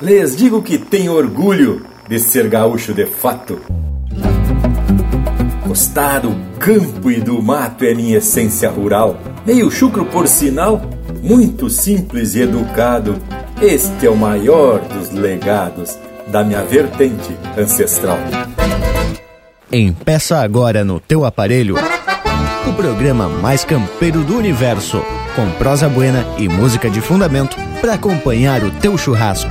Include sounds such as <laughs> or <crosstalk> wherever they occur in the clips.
lhes digo que tenho orgulho de ser gaúcho de fato. Gostar do campo e do mato é minha essência rural. Meio chucro por sinal, muito simples e educado. Este é o maior dos legados da minha vertente ancestral. Empeça agora no teu aparelho o programa mais campeiro do universo, com prosa buena e música de fundamento para acompanhar o teu churrasco.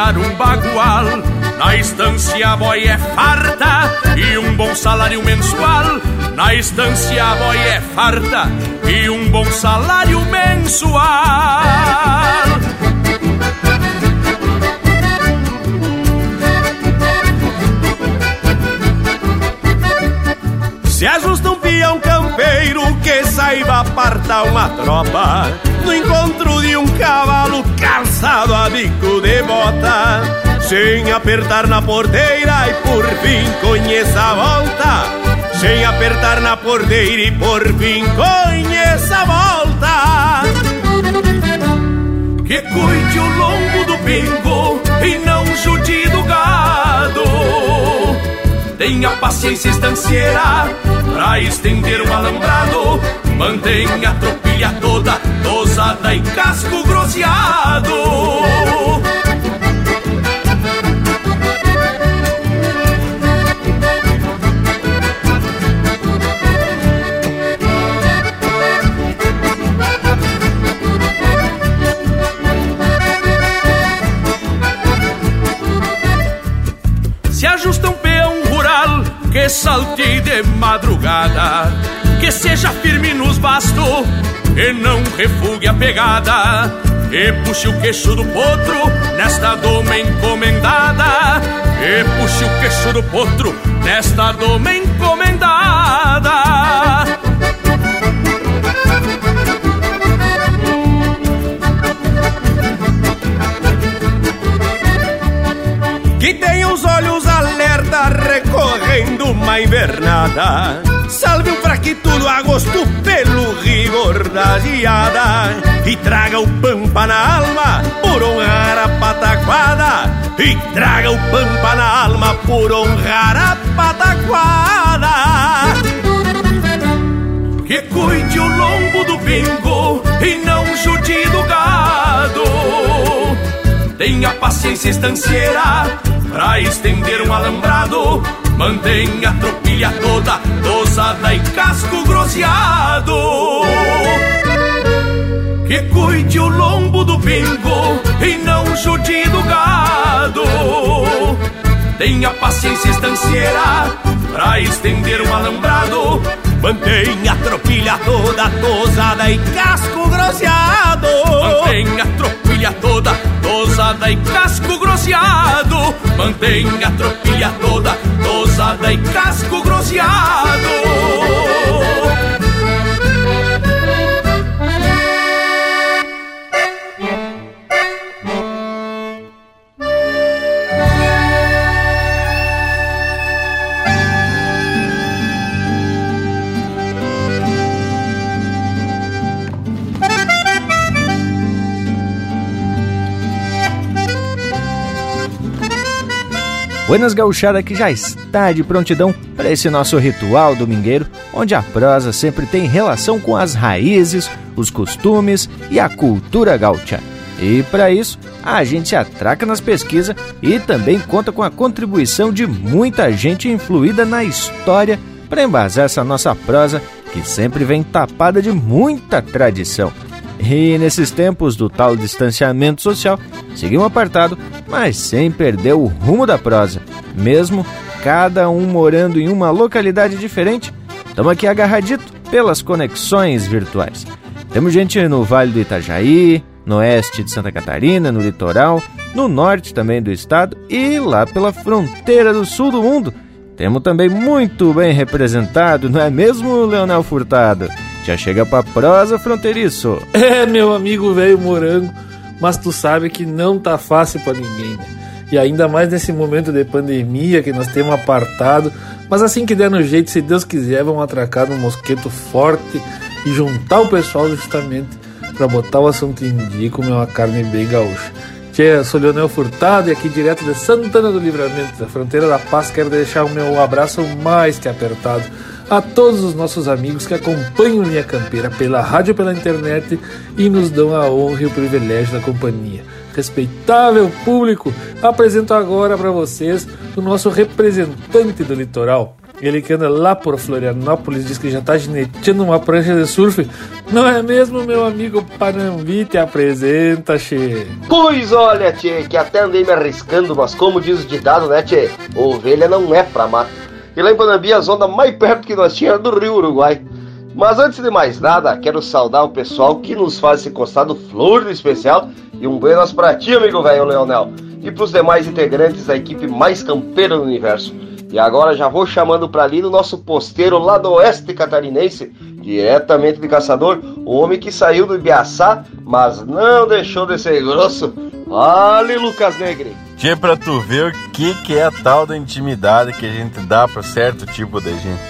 Galopear um bagual. Na estância a boi é farta e um bom salário mensual. Na estância a boi é farta e um bom salário mensual. Se peão campeiro que saiba apartar uma tropa No encontro de um cavalo calçado a bico de bota. Sem apertar na porteira e por fim conheça a volta. Sem apertar na porteira e por fim conheça a volta. Que cuide o lombo do pingo e não jude do gado. Tenha paciência estancieira pra estender um alambrado. Mantenha a tropilha toda dosada e casco grosseado. Salte de madrugada, que seja firme nos bastos e não refugue a pegada. E puxe o queixo do potro nesta doma encomendada. E puxe o queixo do potro nesta doma encomendada. Que tem os olhos alerta recorrendo uma invernada. Salve um fraquito do agosto pelo rigor da geada E traga o pampa na alma por honrar a pataquada. E traga o pampa na alma por honrar a pataquada. Que cuide o lombo do bingo e não jude do gado. Tenha paciência estancieira pra estender um alambrado. Mantenha a tropilha toda dosada e casco grosseado. Que cuide o lombo do bingo e não jude do gado. Tenha paciência estancieira pra estender um alambrado. Mantenha a tropilha toda tosada e casco grosseado. Mantenha a tropilha toda tosada e casco grosseado. Mantenha a tropilha toda tosada e casco grosseado. Buenas Gauchada que já está de prontidão para esse nosso ritual domingueiro, onde a prosa sempre tem relação com as raízes, os costumes e a cultura gaúcha. E para isso, a gente atraca nas pesquisas e também conta com a contribuição de muita gente influída na história para embasar essa nossa prosa que sempre vem tapada de muita tradição. E nesses tempos do tal distanciamento social, seguimos apartado mas sem perder o rumo da prosa, mesmo cada um morando em uma localidade diferente. Estamos aqui agarradito pelas conexões virtuais. Temos gente no Vale do Itajaí, no oeste de Santa Catarina, no litoral, no norte também do estado e lá pela fronteira do sul do mundo. Temos também muito bem representado, não é mesmo, Leonel Furtado? Já chega pra prosa fronteiriço. É, meu amigo velho morango, mas tu sabe que não tá fácil para ninguém, né? E ainda mais nesse momento de pandemia que nós temos apartado. Mas assim que der no jeito, se Deus quiser, vamos atracar num mosqueto forte e juntar o pessoal justamente para botar o assunto em dia e comer uma carne bem gaúcha. Tchê, sou Leonel Furtado e aqui direto de Santana do Livramento, da fronteira da paz, quero deixar o meu abraço mais que apertado a todos os nossos amigos que acompanham Linha Campeira pela rádio, pela internet e nos dão a honra e o privilégio da companhia. Respeitável público, apresento agora para vocês o nosso representante do litoral, ele que anda lá por Florianópolis diz que já tá gineteando uma prancha de surf. Não é mesmo, meu amigo Panambi? Te apresenta, Che. Pois olha, Tchê, que até andei me arriscando, mas como diz o ditado, né, Tchê? Ovelha não é pra mato. E lá em Panambi, a zona mais perto que nós tínhamos era do Rio Uruguai. Mas antes de mais nada, quero saudar o pessoal que nos faz esse costado flor do especial e um buenas pra ti, amigo velho Leonel. E pros demais integrantes da equipe mais campeira do universo. E agora já vou chamando para ali o nosso posteiro lá do oeste catarinense, diretamente de Caçador, o homem que saiu do Ibiaçá, mas não deixou de ser grosso. Vale, Lucas Negre! Tchê, pra tu ver o que, que é a tal da intimidade que a gente dá pra certo tipo de gente.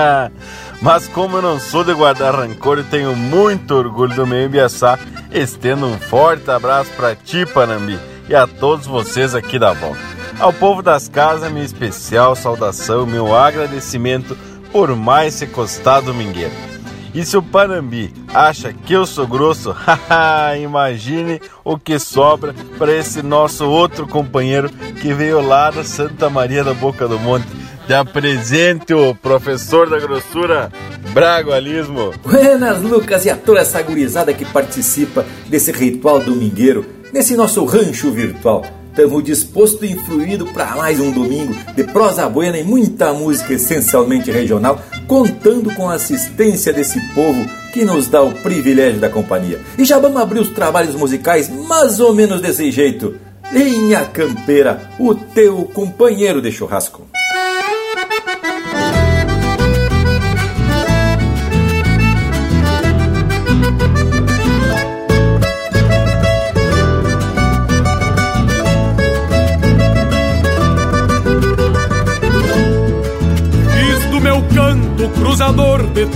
<laughs> Mas como eu não sou de guardar rancor e tenho muito orgulho do meu Ibiaçá, estendo um forte abraço para ti, Panambi, e a todos vocês aqui da volta. Ao povo das casas, minha especial saudação, meu agradecimento por mais ser costado mingueiro. E se o Panambi acha que eu sou grosso, <laughs> imagine o que sobra para esse nosso outro companheiro que veio lá da Santa Maria da Boca do Monte. Te apresente o professor da grossura, Bragualismo. Buenas, Lucas, e a toda essa gurizada que participa desse ritual domingueiro, nesse nosso rancho virtual. Estamos dispostos e influídos para mais um domingo de prosa buena e muita música essencialmente regional, contando com a assistência desse povo que nos dá o privilégio da companhia. E já vamos abrir os trabalhos musicais mais ou menos desse jeito. Linha Campeira, o teu companheiro de churrasco.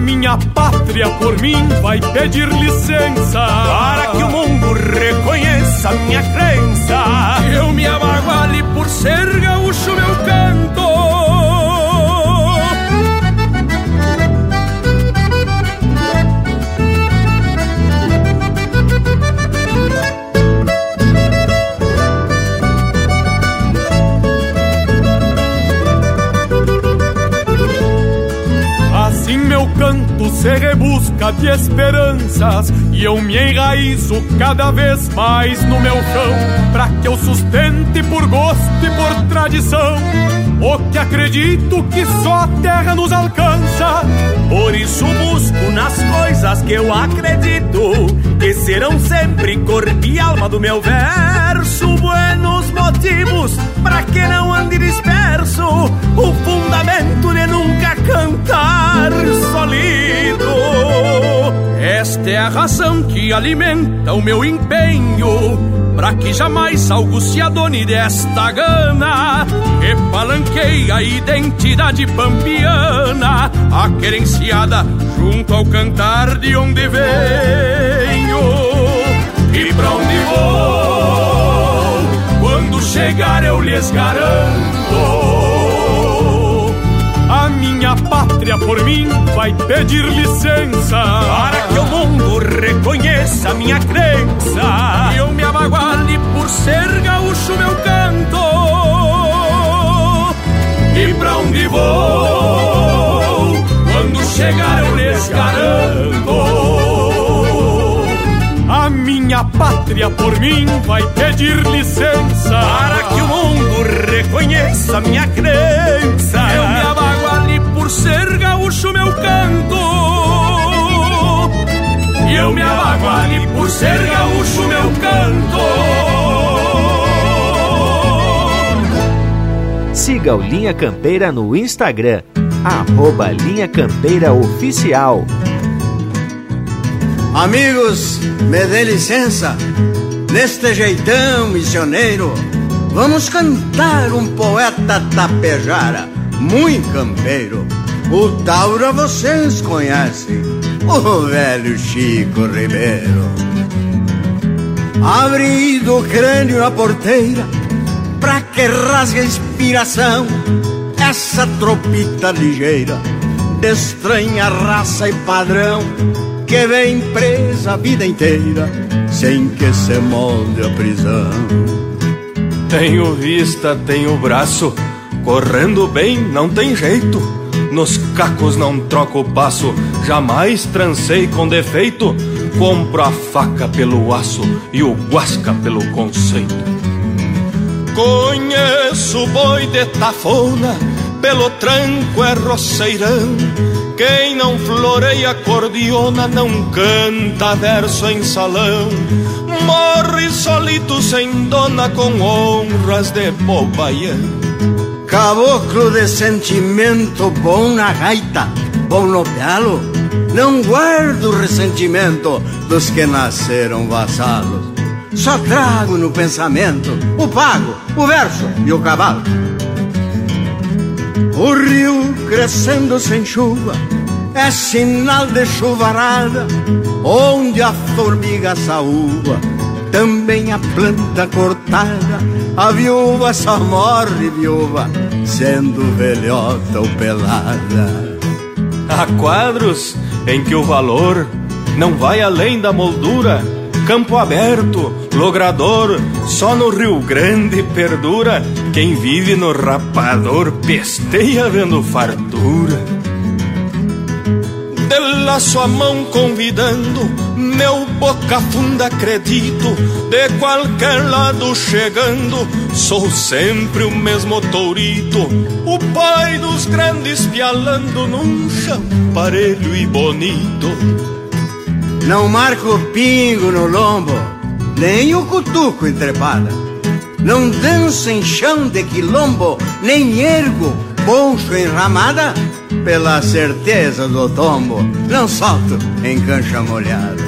Minha pátria por mim vai pedir licença para que o mundo reconheça minha crença. Eu me abaguale por ser gaúcho meu canto. Se rebusca de esperanças e eu me enraizo cada vez mais no meu chão, pra que eu sustente por gosto e por tradição o que acredito que só a terra nos alcança. Por isso busco nas coisas que eu acredito que serão sempre corpo e alma do meu verso. Buenos motivos para que não ande disperso. O fundamento de nunca cantar solido. Esta é a razão que alimenta o meu empenho Pra que jamais algo se adone desta gana Que palanqueia a identidade pampiana Aquerenciada junto ao cantar de onde venho. E pra onde vou? Quando chegar eu lhes garanto. A minha pátria por mim vai pedir licença. Para que o mundo reconheça minha crença. E eu me abaguale por ser gaúcho meu canto pra onde vou Quando chegar eu lhes garanto. A minha pátria por mim vai pedir licença. Para que o mundo reconheça minha crença. Eu me abaguale ser gaúcho meu canto. E eu me abago ali por ser gaúcho meu canto Siga o Linha Campeira no Instagram, arroba Linha Campeira Oficial. Amigos, me dê licença, neste jeitão missioneiro, vamos cantar um poeta tapejara, muito campeiro o Taura vocês conhecem, o velho Chico Ribeiro. Abrindo o crânio na porteira, pra que rasgue a inspiração, essa tropita ligeira, de estranha raça e padrão, que vem presa a vida inteira, sem que se molde a prisão. Tenho vista, tenho braço, correndo bem não tem jeito nos cacos não troco o passo, jamais trancei com defeito. Compro a faca pelo aço e o guasca pelo conceito. Conheço boi de tafona, pelo tranco é roceirão. Quem não floreia cordiona não canta verso em salão. Morre solito sem dona com honras de bobaião. Caboclo de sentimento bom na gaita, bom no pialo. Não guardo ressentimento dos que nasceram vassalos. Só trago no pensamento o pago, o verso e o cavalo. O rio crescendo sem chuva é sinal de chuvarada, onde a formiga saúva também a planta cortada. A viúva só morre viúva, sendo velhota ou pelada. Há quadros em que o valor não vai além da moldura. Campo aberto, logrador, só no Rio Grande perdura. Quem vive no rapador pesteia vendo fartura de laço a mão convidando, meu boca funda acredito, de qualquer lado chegando, sou sempre o mesmo tourito, o pai dos grandes pialando num chão parelho e bonito. Não marco pingo no lombo, nem o cutuco entrepada. Não danço em chão de quilombo, nem ergo poncho em ramada pela certeza do tombo, não solto em cancha molhada.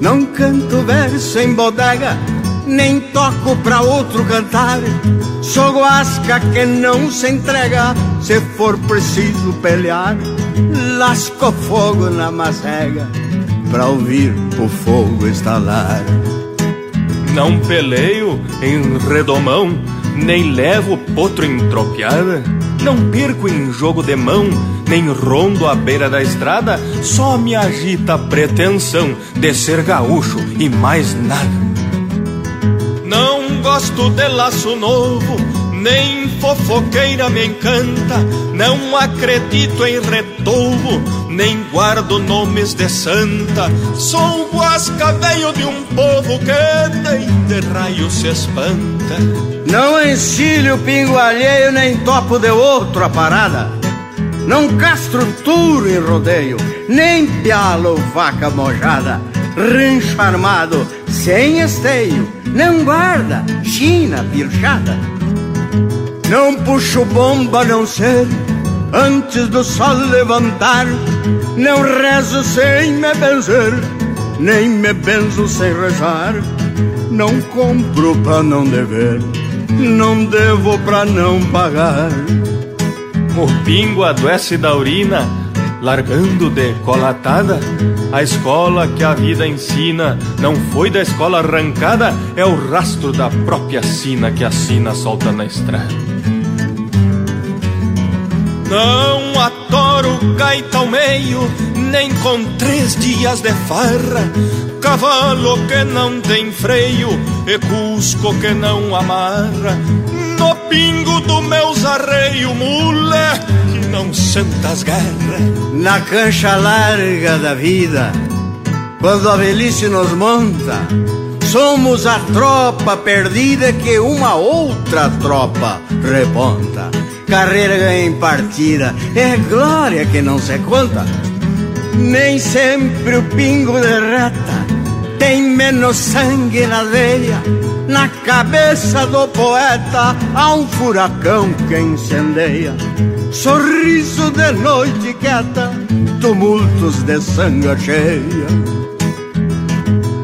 Não canto verso em bodega, nem toco pra outro cantar. Sou guasca que não se entrega, se for preciso pelear. Lasco fogo na macega, pra ouvir o fogo estalar. Não peleio em redomão, nem levo potro em tropiada. Não perco em jogo de mão, nem rondo à beira da estrada, só me agita a pretensão de ser gaúcho e mais nada. Não gosto de laço novo, nem fofoqueira me encanta, não acredito em retouvo, nem guardo nomes de santa. Sou guasca velho de um povo que nem de raio se espanta. Não encilho pingo alheio, nem topo de outro a parada. Não castro touro em rodeio, nem pialo vaca mojada. Rancho armado, sem esteio, não guarda china pilchada. Não puxo bomba, não ser antes do sol levantar. Não rezo sem me benzer, nem me benzo sem rezar. Não compro pra não dever, não devo pra não pagar. O pingo adoece da urina, largando de colatada. A escola que a vida ensina não foi da escola arrancada, é o rastro da própria sina que a sina solta na estrada. Não atoro gaita ao meio, nem com três dias de farra. Cavalo que não tem freio e cusco que não amarra. No pingo do meu zarreio, moleque, não senta as guerras. Na cancha larga da vida, quando a velhice nos monta, somos a tropa perdida que uma outra tropa reponta carreira em partida, é glória que não se conta. Nem sempre o pingo derreta, tem menos sangue na veia. Na cabeça do poeta há um furacão que incendeia. Sorriso de noite quieta, tumultos de sangue cheia.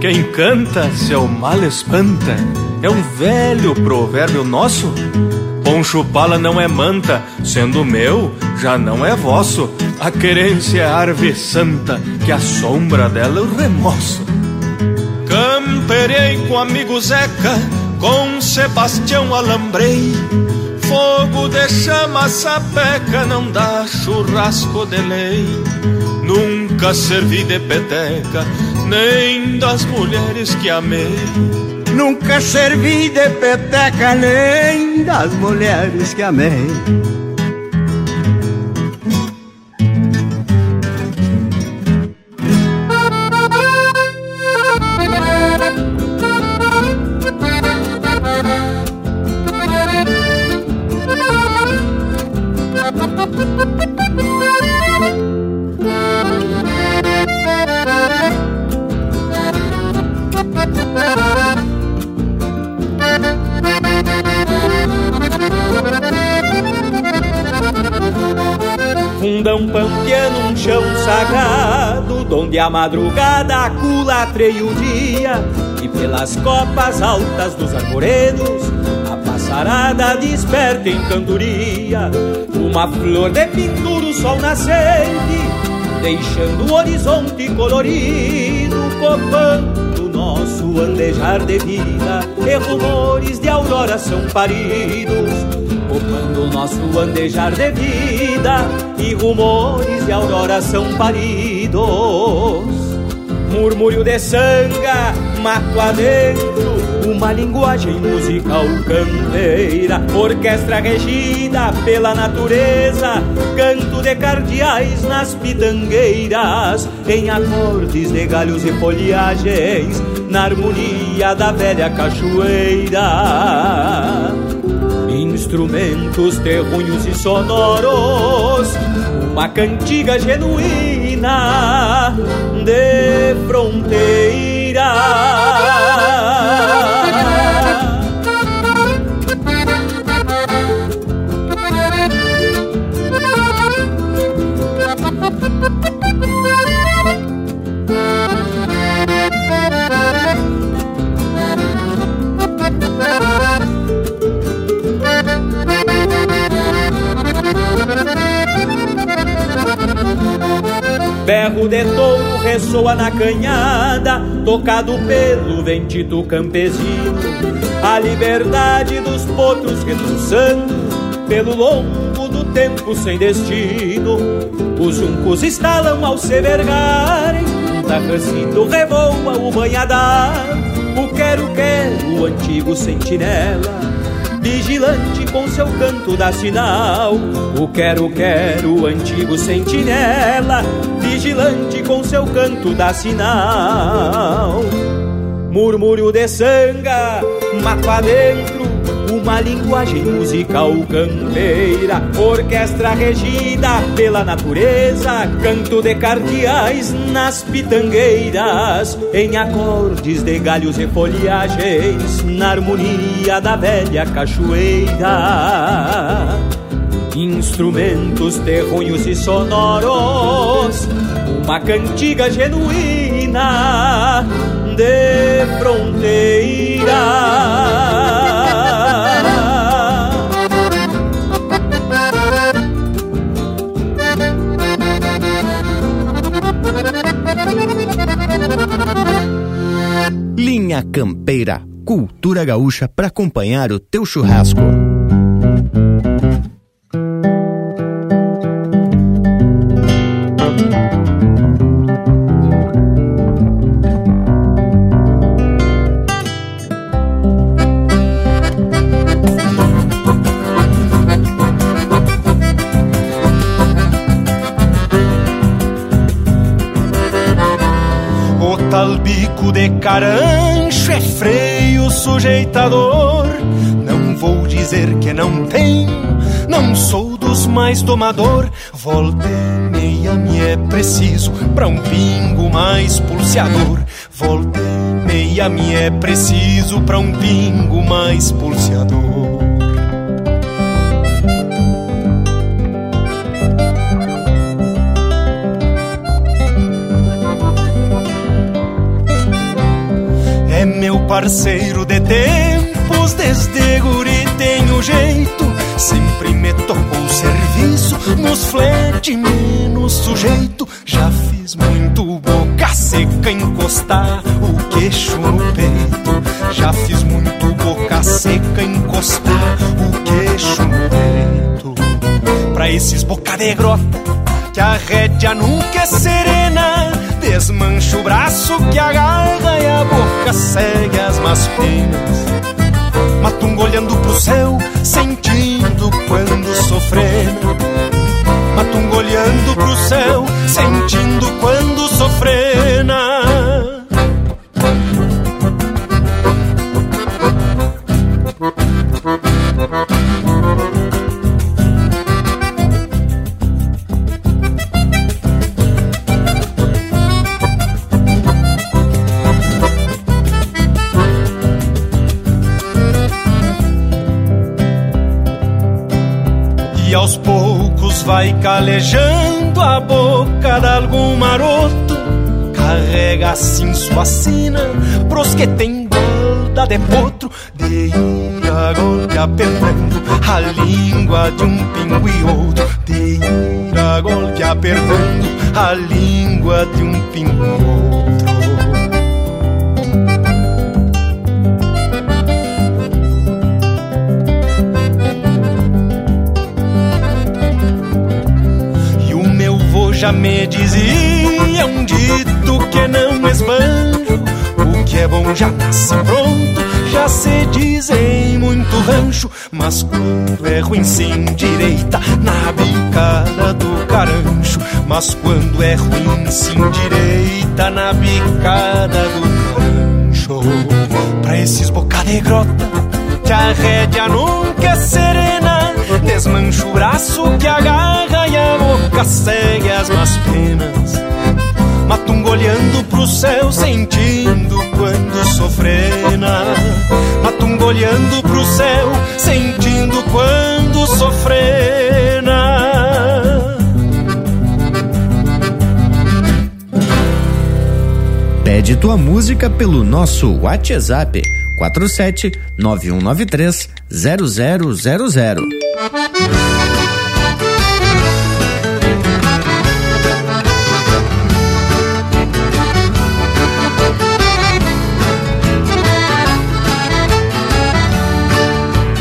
Quem canta seu mal espanta, é um velho provérbio nosso Poncho pala não é manta, sendo meu, já não é vosso. A querência é árvore santa, que a sombra dela eu remoço. Camperei com amigo Zeca, com Sebastião alambrei. Fogo de chama sapeca, não dá churrasco de lei. Nunca servi de peteca, nem das mulheres que amei. Nunca servi de peteca nem das mulheres que amei. Onde a madrugada culatreia o dia e pelas copas altas dos arvoredos a passarada desperta em cantoria. Uma flor de pintura o sol nascente deixando o horizonte colorido copando nosso andejar de vida. E rumores de aurora são paridos copando nosso andejar de vida. E rumores de aurora são paridos. Murmúrio de sanga, mato adentro, uma linguagem musical canteira, orquestra regida pela natureza, canto de cardeais nas pitangueiras, em acordes de galhos e folhagens, na harmonia da velha cachoeira. Instrumentos terrunhos e sonoros, uma cantiga genuína de fronteira. Berro de touro ressoa na canhada, tocado pelo ventito campesino. A liberdade dos potros retuçando pelo longo do tempo sem destino. Os juncos estalam ao se vergarem, um tarrancito revoa o banhadar. O quero-quero, o antigo sentinela vigilante com seu canto dá sinal. O quero, quero, antigo sentinela, vigilante com seu canto dá sinal. Murmúrio de sanga, mato adentro, uma linguagem musical campeira, orquestra regida pela natureza, canto de cardeais nas pitangueiras, em acordes de galhos e folhagens, na harmonia da velha cachoeira. Instrumentos terronhos e sonoros, uma cantiga genuína de fronteira. Linha Campeira, cultura gaúcha para acompanhar o teu churrasco. De carancho é freio sujeitador. Não vou dizer que não tenho, não sou dos mais tomador. Volta e meia me é preciso pra um pingo mais pulseador. Volta e meia me é preciso pra um pingo mais pulseador. Parceiro de tempos, desde guri tenho jeito. Sempre me tocou serviço, nos flete menos sujeito. Já fiz muito boca seca encostar o queixo no peito. Já fiz muito boca seca encostar o queixo no peito. Pra esses boca de grota, que a rédea nunca é serena. Desmancha o braço que agarra e a boca segue as más penas. Matungo olhando pro céu, sentindo quando sofrendo. Matungo olhando pro céu, sentindo quando sofrena. Vai calejando a boca de algum maroto. Carrega assim sua sina pros que tem guarda de potro. De ir a golpe apertando a língua de um pingo e outro. De ir a golpe apertando a língua de um pingo e outro. Já me dizia um dito que não esbanjo. O que é bom já nasce pronto, já se diz em muito rancho. Mas quando é ruim se endireita na bicada do carancho. Mas quando é ruim se endireita na bicada do carancho. Pra esses boca de grota, que a rédea nunca é serena. Desmancha o braço que agarra e a boca segue as más penas. Matungo olhando pro céu, sentindo quando sofrena. Matungo olhando pro céu, sentindo quando sofrena. Pede tua música pelo nosso WhatsApp 47 9193 0000.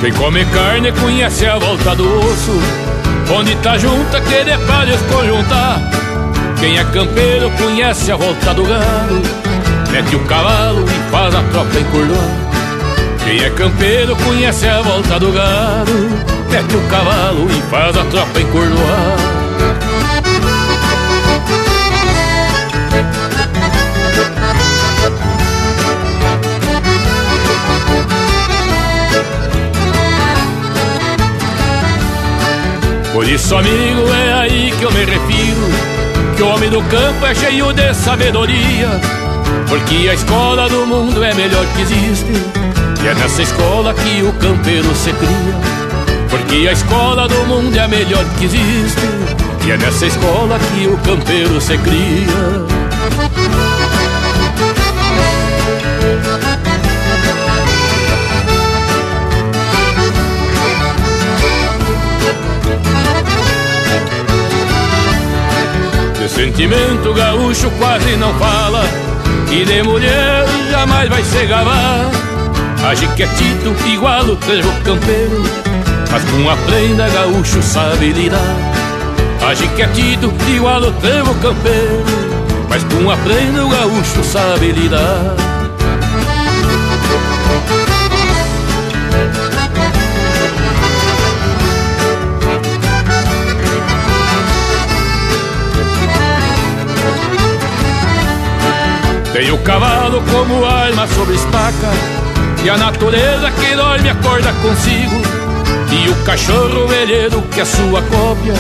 Quem come carne conhece a volta do osso. Onde tá junta que de palhas conjuntar. Quem é campeiro conhece a volta do galo Mete o cavalo e faz a tropa encurvar. Quem é campeiro conhece a volta do gado, mete o cavalo e faz a tropa encurdoar. Por isso, amigo, é aí que eu me refiro. Que o homem do campo é cheio de sabedoria. Porque a escola do mundo é melhor que existe. E é nessa escola que o campeiro se cria. Porque a escola do mundo é a melhor que existe. E é nessa escola que o campeiro se cria. Sentimento gaúcho quase não fala E de mulher jamais vai se gabar Age quietito igual o trevo campeiro Mas com a prenda gaúcho sabe lidar. Age quietito igual o trevo campeiro Mas com a prenda o gaúcho sabe lidar Tem o cavalo como arma sobre estaca E a natureza que dorme acorda consigo. E o cachorro velheiro que é sua cópia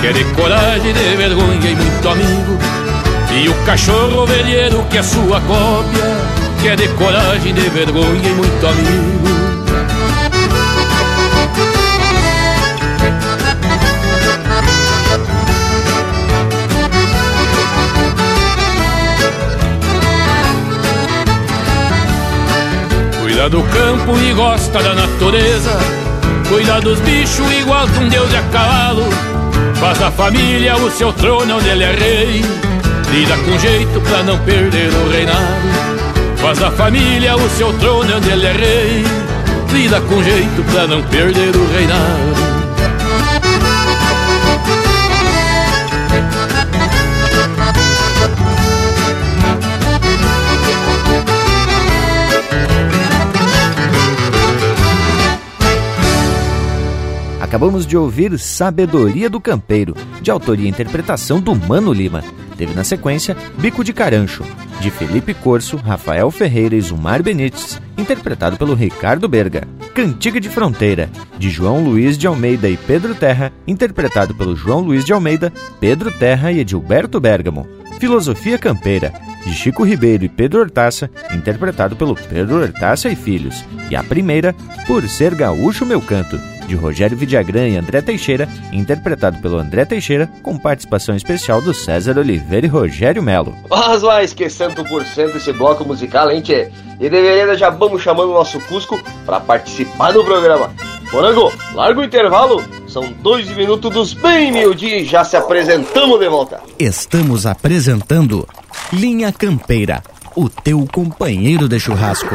Que é de coragem, de vergonha e muito amigo. E o cachorro velheiro que é sua cópia Que é de coragem, de vergonha e muito amigo Cuida do campo e gosta da natureza. Cuida dos bichos igual que um deus de a cavalo Faz da família o seu trono onde ele é rei. Lida com jeito pra não perder o reinado. Faz da família o seu trono onde ele é rei. Lida com jeito pra não perder o reinado Acabamos de ouvir Sabedoria do Campeiro, de autoria e interpretação do Mano Lima. Teve na sequência Bico de Carancho, de Felipe Corso, Rafael Ferreira e Zumar Benites, interpretado pelo Ricardo Berga. Cantiga de Fronteira, de João Luiz de Almeida e Pedro Terra, interpretado pelo João Luiz de Almeida, Pedro Terra e Edilberto Bergamo. Filosofia Campeira, de Chico Ribeiro e Pedro Hortaça, interpretado pelo Pedro Hortaça e Filhos. E a primeira, Por Ser Gaúcho Meu Canto, de Rogério Vidagrã e André Teixeira, interpretado pelo André Teixeira, com participação especial do César Oliveira e Rogério Melo. Mas vai esquecendo por cento esse bloco musical, hein, tchê? E deveria já vamos chamando o nosso Cusco para participar do programa. Morango, larga o intervalo. São dois minutos dos bem mil dias e já se apresentamos de volta. Estamos apresentando Linha Campeira, o teu companheiro de churrasco.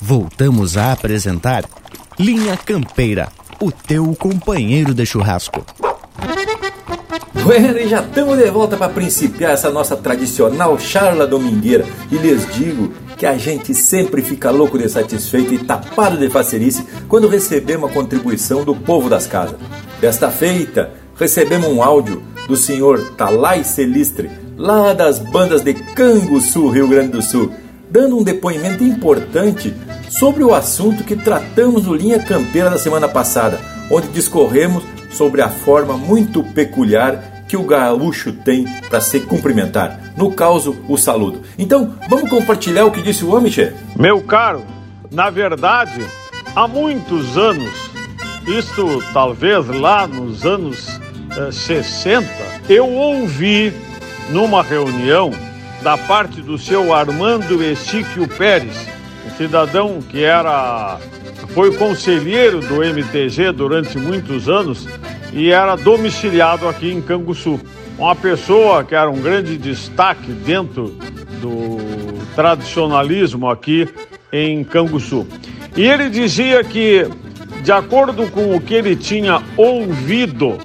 Voltamos a apresentar Linha Campeira, o teu companheiro de churrasco. Bueno, e já estamos de volta para principiar essa nossa tradicional charla domingueira. E lhes digo que a gente sempre fica louco de satisfeito e tapado de facerice quando recebemos a contribuição do povo das casas. Desta feita, recebemos um áudio do senhor Talai Celistre, lá das bandas de Canguçu, Rio Grande do Sul dando um depoimento importante sobre o assunto que tratamos no Linha Campeira da semana passada, onde discorremos sobre a forma muito peculiar que o gaúcho tem para se cumprimentar. No caso, o saludo. Então, vamos compartilhar o que disse o homem, che? Meu caro, na verdade, há muitos anos, isto talvez lá nos anos eh, 60, eu ouvi numa reunião da parte do seu Armando Estíquio Pérez, um cidadão que era foi conselheiro do MTG durante muitos anos e era domiciliado aqui em Canguçu. Uma pessoa que era um grande destaque dentro do tradicionalismo aqui em Canguçu. E ele dizia que, de acordo com o que ele tinha ouvido,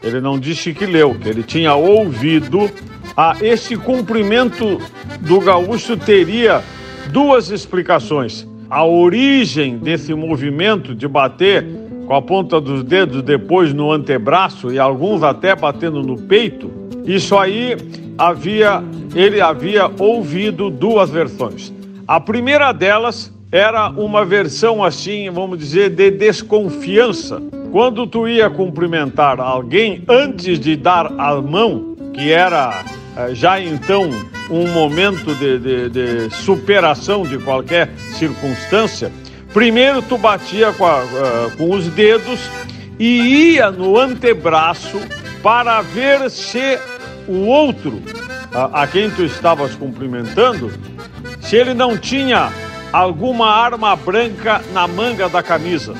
ele não disse que leu, que ele tinha ouvido, a esse cumprimento do gaúcho teria duas explicações. A origem desse movimento de bater com a ponta dos dedos depois no antebraço e alguns até batendo no peito, isso aí havia ele havia ouvido duas versões. A primeira delas era uma versão assim, vamos dizer, de desconfiança. Quando tu ia cumprimentar alguém antes de dar a mão, que era já então um momento de, de, de superação de qualquer circunstância, primeiro tu batia com, a, uh, com os dedos e ia no antebraço para ver se o outro a, a quem tu estavas cumprimentando, se ele não tinha alguma arma branca na manga da camisa,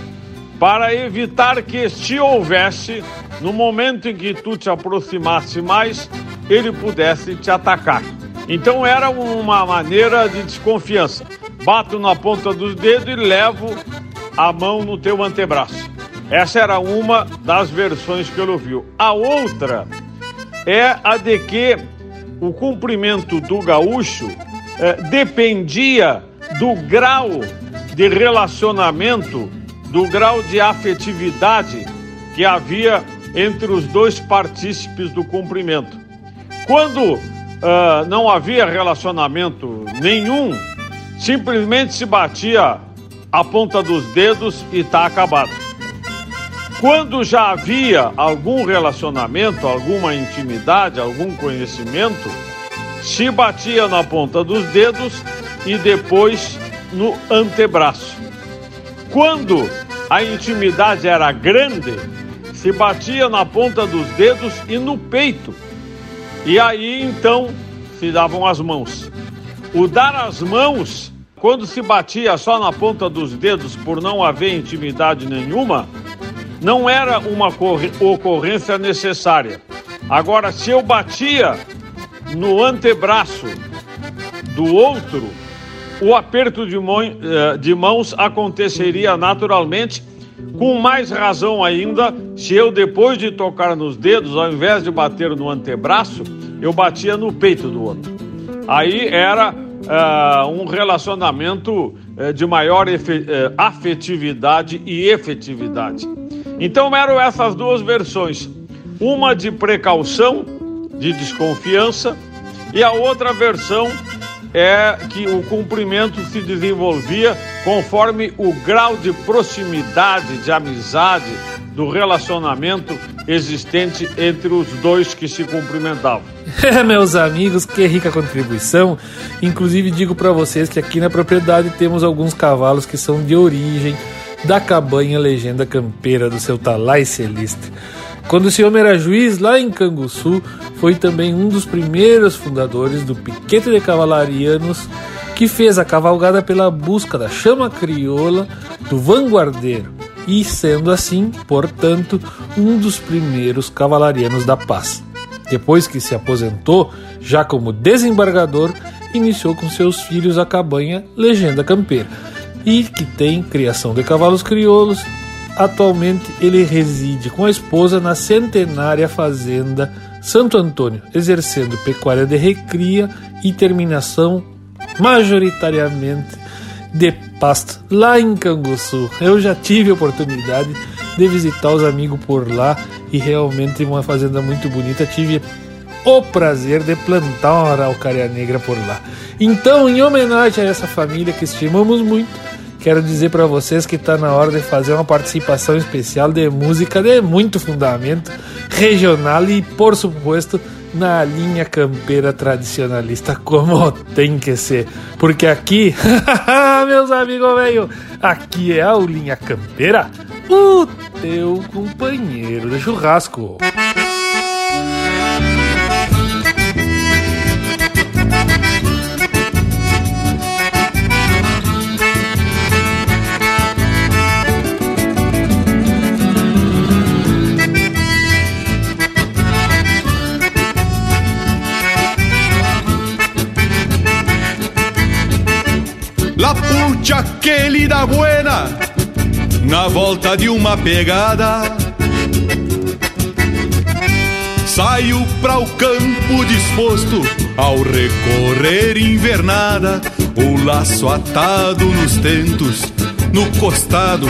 para evitar que, se houvesse, no momento em que tu te aproximasse mais, ele pudesse te atacar. Então era uma maneira de desconfiança. Bato na ponta dos dedos e levo a mão no teu antebraço. Essa era uma das versões que ele ouviu. A outra é a de que o cumprimento do gaúcho eh, dependia do grau de relacionamento, do grau de afetividade que havia entre os dois partícipes do cumprimento. Quando uh, não havia relacionamento nenhum, simplesmente se batia a ponta dos dedos e está acabado. Quando já havia algum relacionamento, alguma intimidade, algum conhecimento, se batia na ponta dos dedos e depois no antebraço. Quando a intimidade era grande, se batia na ponta dos dedos e no peito. E aí então se davam as mãos. O dar as mãos, quando se batia só na ponta dos dedos por não haver intimidade nenhuma, não era uma ocorrência necessária. Agora, se eu batia no antebraço do outro, o aperto de, eh, de mãos aconteceria naturalmente, com mais razão ainda, se eu, depois de tocar nos dedos, ao invés de bater no antebraço, eu batia no peito do outro. Aí era uh, um relacionamento uh, de maior uh, afetividade e efetividade. Então eram essas duas versões: uma de precaução, de desconfiança, e a outra versão é que o cumprimento se desenvolvia conforme o grau de proximidade, de amizade, do relacionamento existente entre os dois que se cumprimentavam. <laughs> É, meus amigos, que rica contribuição. Inclusive digo para vocês que aqui na propriedade temos alguns cavalos que são de origem da cabanha Legenda Campeira do seu Talai Celeste. Quando o senhor era juiz lá em Canguçu, foi também um dos primeiros fundadores do Piquete de Cavalarianos, que fez a cavalgada pela busca da chama crioula do vanguardeiro, e sendo assim, portanto, um dos primeiros cavalarianos da paz. Depois que se aposentou, já como desembargador, iniciou com seus filhos a cabanha Legenda Campeira e que tem criação de cavalos crioulos. Atualmente ele reside com a esposa na centenária fazenda Santo Antônio, exercendo pecuária de recria e terminação majoritariamente de pasto lá em Canguçu. Eu já tive a oportunidade de visitar os amigos por lá e realmente uma fazenda muito bonita. Tive o prazer de plantar uma araucária negra por lá. Então, em homenagem a essa família que estimamos muito, quero dizer para vocês que está na hora de fazer uma participação especial de música de muito fundamento regional e, por suposto, na linha campeira tradicionalista, como tem que ser. Porque aqui, <laughs> meus amigos velho, aqui é a linha campeira, o teu companheiro de churrasco. Dá buena na volta de uma pegada. Saio para o campo disposto ao recorrer invernada, o laço atado nos tentos, no costado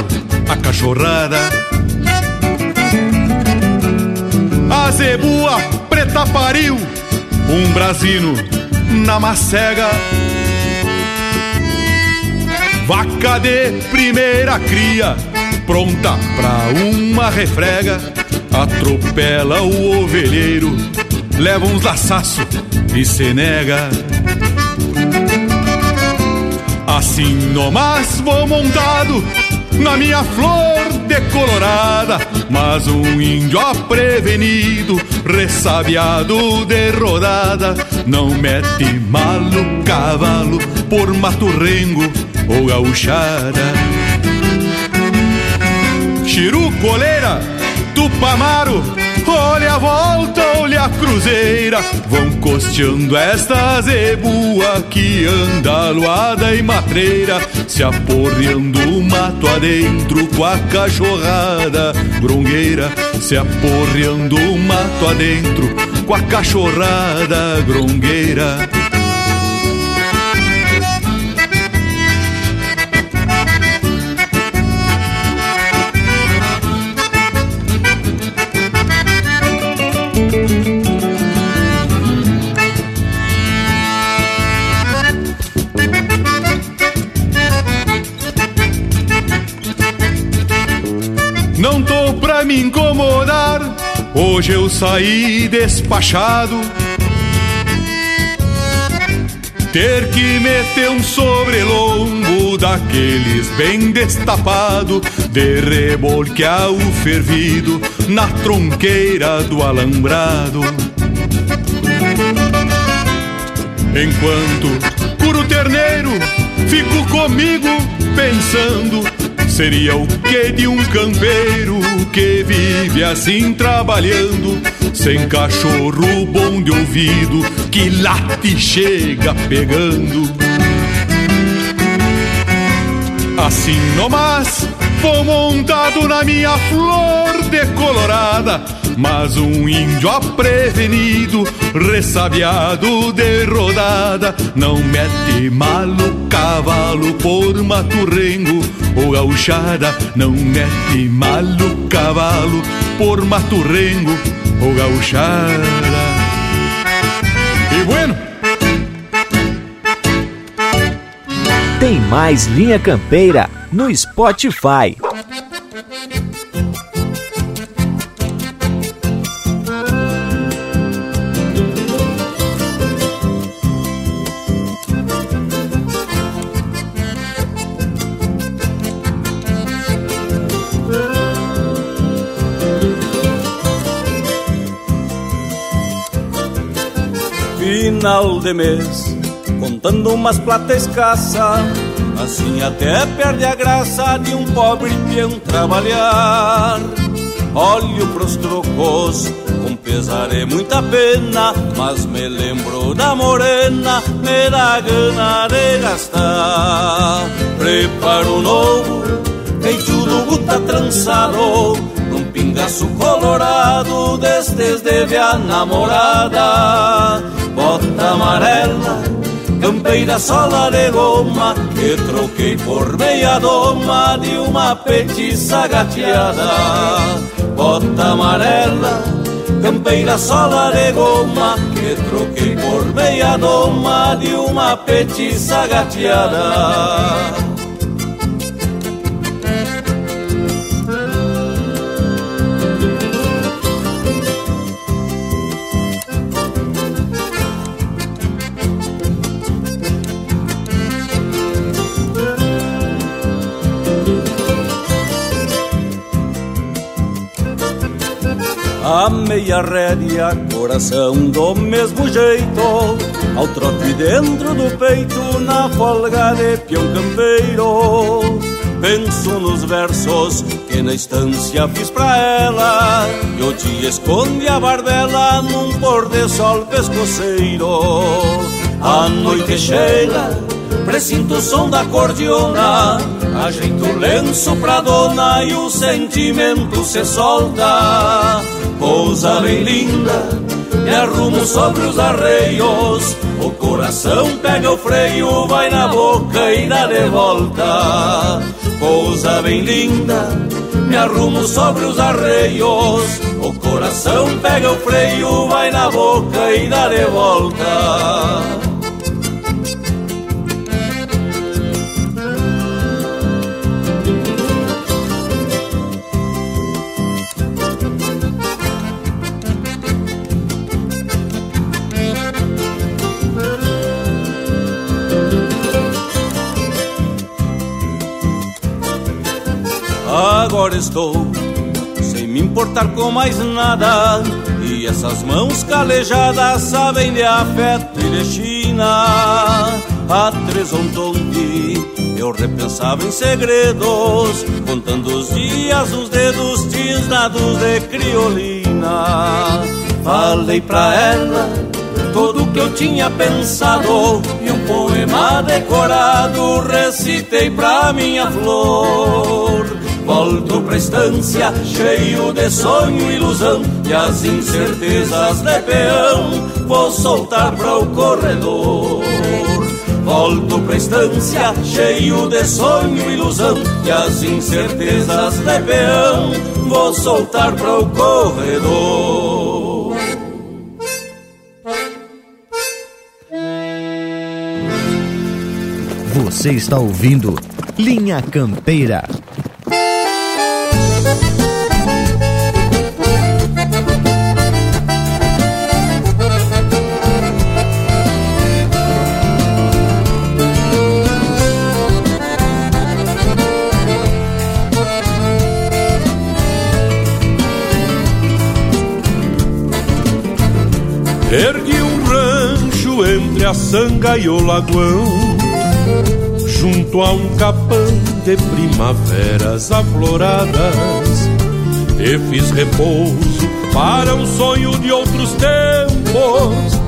a cachorrada. A zebua preta pariu, um brasino na macega. Vaca de primeira cria, pronta pra uma refrega. Atropela o ovelheiro, leva uns laçaço e se nega. Assim nomás vou montado na minha flor decolorada, mas um índio prevenido, ressabiado de rodada, não mete malo cavalo por mato rengo ou gauchada. Chiru coleira, tupamaro, olha a volta, olha a cruzeira, vão costeando esta zebua que anda aluada e matreira, se aporreando o mato adentro com a cachorrada grongueira, se aporreando o mato adentro com a cachorrada grongueira. Hoje eu saí despachado. Ter que meter um sobrelombo daqueles bem destapado, de rebolquear o fervido na tronqueira do alambrado. Enquanto curo terneiro, fico comigo pensando Seria o que de um campeiro que vive assim trabalhando, sem cachorro bom de ouvido que late chega pegando. Assim nomás, vou montado na minha flor decolorada, mas um índio aprevenido, ressabiado de rodada, não mete malo cavalo por mato ou gauchada, não mete malo cavalo por mato rengo ou gauchada. E bueno, Tem mais Linha Campeira no Spotify. Final de mês, contando umas plata escassa, assim até perde a graça de um pobre peão trabalhar. Olho pros trocos, com pesar é muita pena, mas me lembro da morena, me dá gana de gastar. Preparo novo, feito do guta trançado, pingaço colorado, destes deve a namorada. Bota amarela, campeira sola de goma, que troquei por meia doma de uma petiça gateada. Bota amarela, campeira sola de goma, que troquei por meia doma de uma petiça gateada. A meia rédea, coração do mesmo jeito Ao trote dentro do peito, na folga de peão campeiro Penso nos versos que na estância fiz pra ela E o dia esconde a barbela num pôr de sol pescoceiro A noite chega presinto o som da cordiona, ajeito o lenço pra dona e o sentimento se solta. Pousa bem linda, me arrumo sobre os arreios, o coração pega o freio, vai na boca e dá de volta. Pousa bem linda, me arrumo sobre os arreios, o coração pega o freio, vai na boca e dá de volta. Agora estou sem me importar com mais nada. E essas mãos calejadas sabem de afeto e de China. A Tresontonte eu repensava em segredos, contando os dias, os dedos tisnados de criolina. Falei pra ela tudo que eu tinha pensado e um poema decorado recitei pra minha flor. Volto pra estância, cheio de sonho e ilusão E as incertezas de peão Vou soltar para o corredor. Volto pra estância, cheio de sonho e ilusão E as incertezas de peão Vou soltar para o corredor. Você está ouvindo Linha Campeira Ergui um rancho entre a sanga e o lagoão, junto a um capão de primaveras afloradas. E fiz repouso para um sonho de outros tempos,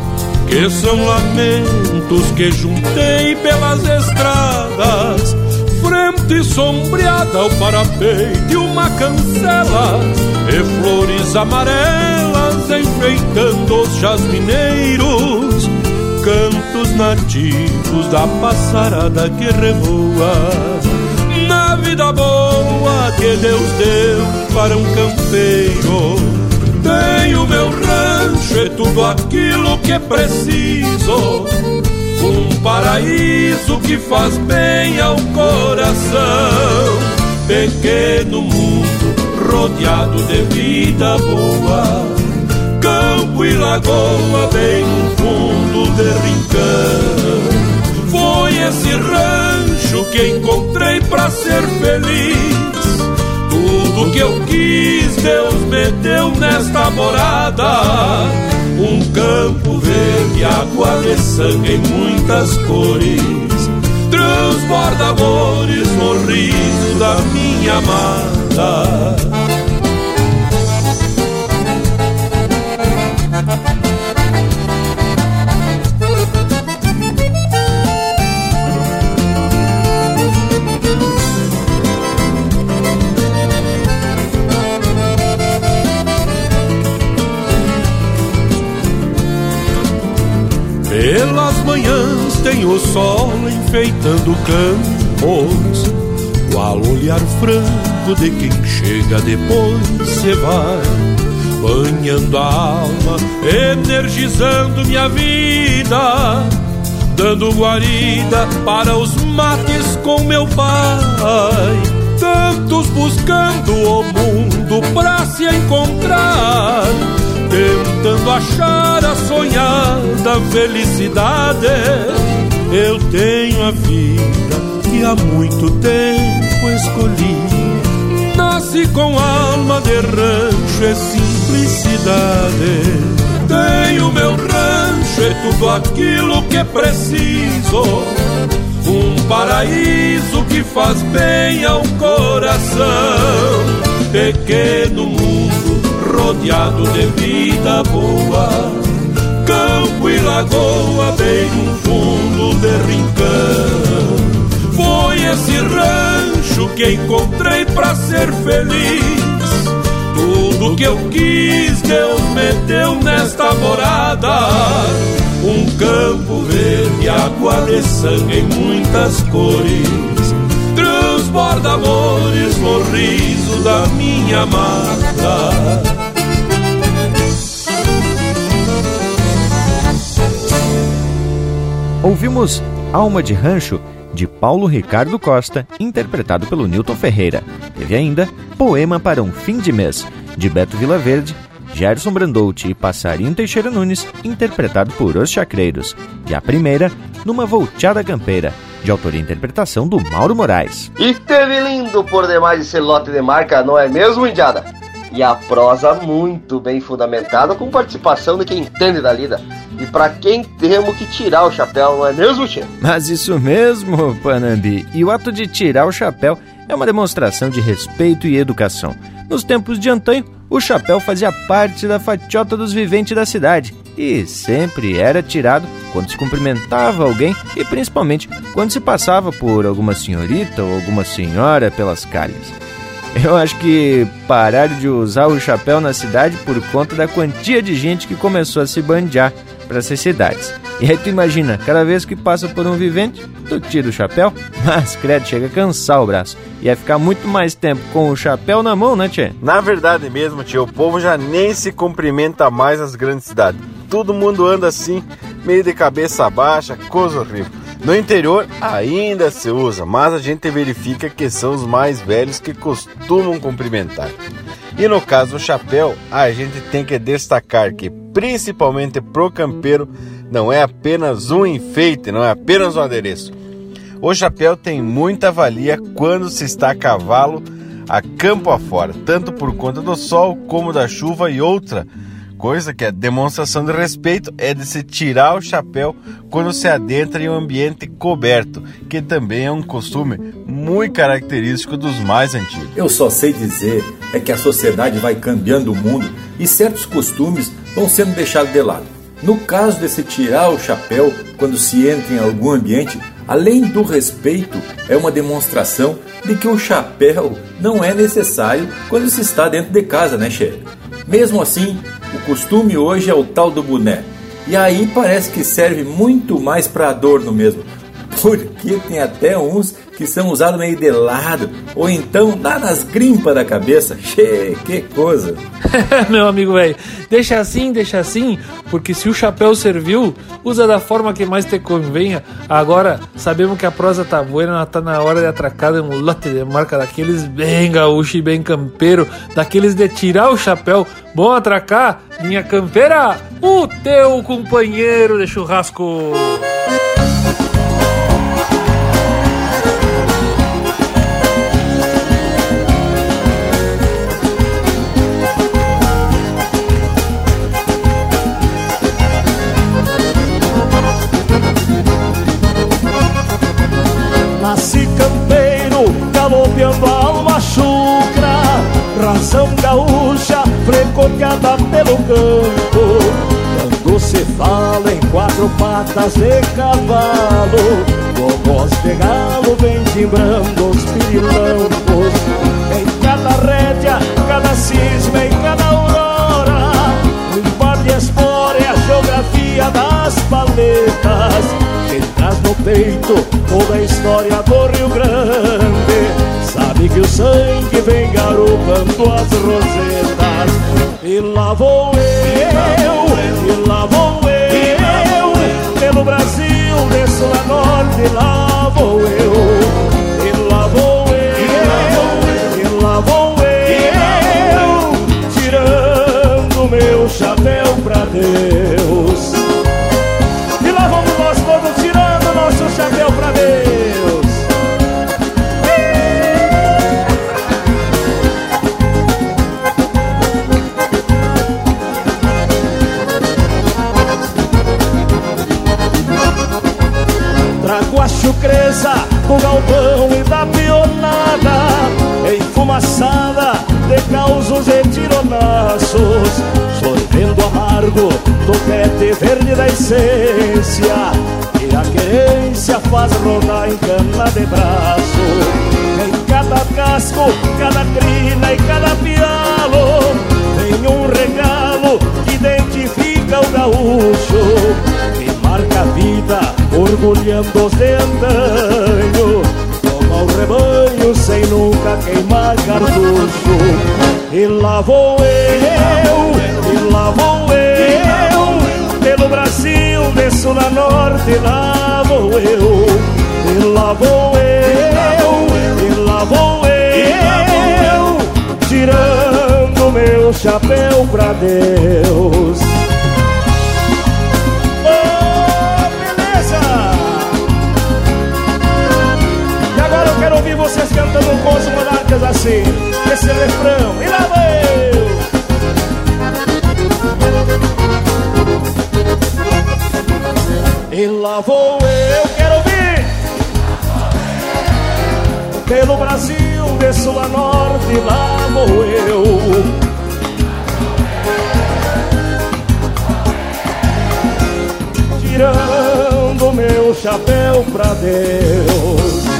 que são lamentos que juntei pelas estradas. Frente sombreada ao parapeito de uma cancela e flores amarelas enfeitando os jasmineiros, cantos nativos da passarada que revoa. Na vida boa que Deus deu para um campeiro, tenho meu rancho e tudo aquilo que preciso. Um paraíso que faz bem ao coração. Pequeno mundo rodeado de vida boa e lagoa bem no fundo de rincão. Foi esse rancho que encontrei para ser feliz. Tudo que eu quis, Deus me deu nesta morada. Um campo verde, água de sangue em muitas cores. Transborda amores no riso da minha amada. Manhãs tem o sol enfeitando campos, qual olhar franco de quem chega depois se vai, banhando a alma, energizando minha vida, dando guarida para os mates com meu pai. Tantos buscando o mundo pra se encontrar tentando achar a sonhada felicidade. Eu tenho a vida que há muito tempo escolhi. Nasci com alma de rancho e simplicidade. Tenho meu rancho e tudo aquilo que preciso. Um paraíso que faz bem ao coração. Pequeno mundo rodeado de vida boa. Campo e lagoa bem no fundo de rincão. Foi esse rancho que encontrei pra ser feliz. Tudo que eu quis, Deus me deu nesta morada. Um campo verde, água de sangue em muitas cores. Transborda amores no riso da minha amada. Ouvimos Alma de Rancho, de Paulo Ricardo Costa, interpretado pelo Newton Ferreira. Teve ainda Poema para um Fim de Mês, de Beto Vilaverde, Gerson Brandout e Passarinho Teixeira Nunes, interpretado por Os Chacreiros. E a primeira, Numa Volteada Campeira, de autoria e interpretação do Mauro Moraes. E teve lindo por demais esse lote de marca, não é mesmo, Indiada? E a prosa muito bem fundamentada, com participação de quem entende da lida. E para quem temos que tirar o chapéu, não é mesmo, Tchê? Mas isso mesmo, Panambi. E o ato de tirar o chapéu é uma demonstração de respeito e educação. Nos tempos de antanho, o chapéu fazia parte da fatiota dos viventes da cidade e sempre era tirado quando se cumprimentava alguém e principalmente quando se passava por alguma senhorita ou alguma senhora pelas calhas. Eu acho que pararam de usar o chapéu na cidade por conta da quantia de gente que começou a se bandear para essas cidades. E aí tu imagina, cada vez que passa por um vivente, tu tira o chapéu, <laughs> mas credo, chega a cansar o braço. Ia ficar muito mais tempo com o chapéu na mão, né, Tchê? Na verdade mesmo, tio, o povo já nem se cumprimenta mais nas grandes cidades. Todo mundo anda assim, meio de cabeça baixa, coisa horrível. No interior ainda se usa, mas a gente verifica que são os mais velhos que costumam cumprimentar. E no caso do chapéu, a gente tem que destacar que, principalmente pro campeiro, não é apenas um enfeite, não é apenas um adereço. O chapéu tem muita valia quando se está a cavalo a campo afora, tanto por conta do sol como da chuva e outra coisa que é demonstração de respeito é de se tirar o chapéu quando se adentra em um ambiente coberto, que também é um costume muito característico dos mais antigos. Eu só sei dizer é que a sociedade vai cambiando o mundo e certos costumes vão sendo deixados de lado. No caso de se tirar o chapéu quando se entra em algum ambiente, além do respeito, é uma demonstração de que o chapéu não é necessário quando se está dentro de casa, né, chefe? Mesmo assim, o costume hoje é o tal do boné. E aí parece que serve muito mais para adorno mesmo. <laughs> Porque tem até uns que são usados meio de lado, ou então lá nas grimpas da cabeça. Che, que coisa! <laughs> Meu amigo velho, deixa assim, deixa assim, porque se o chapéu serviu, usa da forma que mais te convenha. Agora, sabemos que a prosa tá boa, ela tá na hora de atracar um lote de marca daqueles bem gaúcho e bem campeiro, daqueles de tirar o chapéu. Bom atracar, minha campeira, o teu companheiro de churrasco. Razão gaúcha, frecoteada pelo campo. Quando se fala em quatro patas de cavalo Com voz de galo vem timbrando os pirilampos. Em cada rédea, cada cisma, em cada aurora Um par de a geografia das paletas. Quem traz no peito toda a história do Rio Grande Sabe que o sangue vem garopando as rosetas. E lá vou eu, e lá vou eu Pelo Brasil, desço a norte, e lá vou eu. E lá vou eu, e lá vou eu Tirando meu chapéu pra Deus do galpão e da pionada Enfumaçada de causos e tironaços Sorvendo amargo do pete verde da essência E a querência faz rodar em cana de braço. Em cada casco, cada crina e cada pialo Tem um regalo que identifica o gaúcho marca a vida, orgulhando-os de antanho ao rebanho sem nunca queimar cartucho. E lá vou eu, e lá vou eu, pelo Brasil, de sul a norte, lá vou eu, e lá vou eu, e lá vou eu, tirando meu chapéu pra Deus. Cantando com os monarcas assim. Esse refrão, e lá vou eu. E lá vou eu, quero ouvir. Pelo Brasil, de sul a norte, lá vou eu. Tirando meu chapéu pra Deus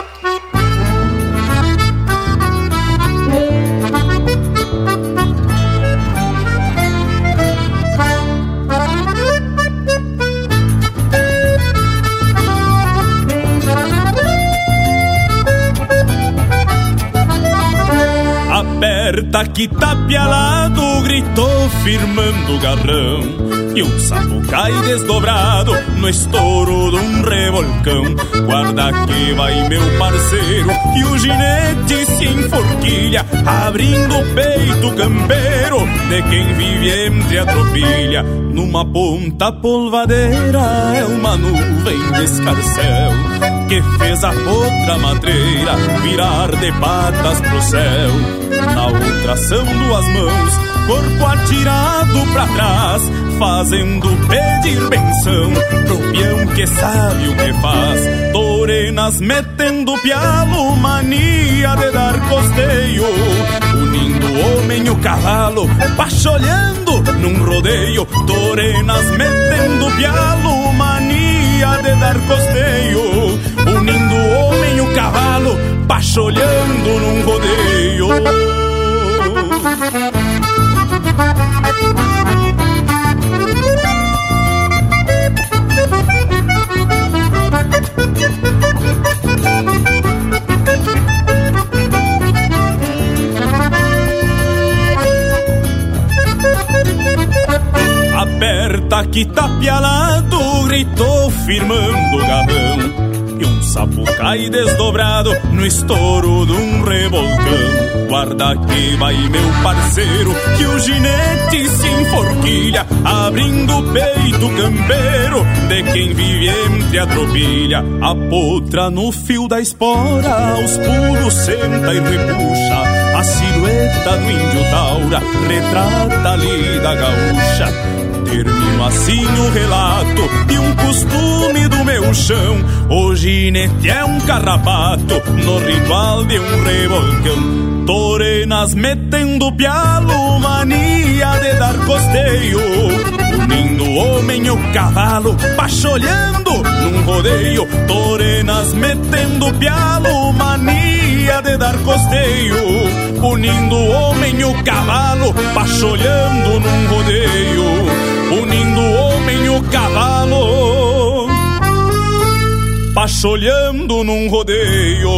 Aperta que tapialado gritou firmando o garrão e um sapo cai desdobrado no estouro de um revolcão. Guarda que vai meu parceiro e o ginete se enforquilha, abrindo o peito campeiro de quem vive entre a tropilha. Numa ponta polvadeira é uma nuvem de escarcel que fez a outra madreira virar de patas pro céu. Na outra são duas mãos, corpo atirado pra trás, fazendo pedir benção pro peão que sabe o que faz. Torenas metendo pialo, mania de dar costeio, unindo o homem e o cavalo, pacholhando num rodeio. Torenas metendo pialo, mania de dar costeio, unindo o homem e o cavalo, pacholhando num rodeio. Aperta que tapialado, gritou firmando o. E um sapo cai desdobrado no estouro de um revolcão. Guarda que vai meu parceiro, que o ginete se enforquilha, abrindo o peito campeiro de quem vive entre a tropilha. A potra no fio da espora, aos pulos senta e repuxa. A silhueta do índio taura retrata ali da gaúcha Termino assim o relato de um costume do meu chão. O ginete é um carrapato no ritual de um revolcão. Torenas metendo pialo, mania de dar costeio. Unindo o homem e o cavalo, pacholhando num rodeio. Torenas metendo pialo, mania de dar costeio. Unindo o homem e o cavalo, pacholhando num rodeio unindo o homem e o cavalo, pacholhando num rodeio.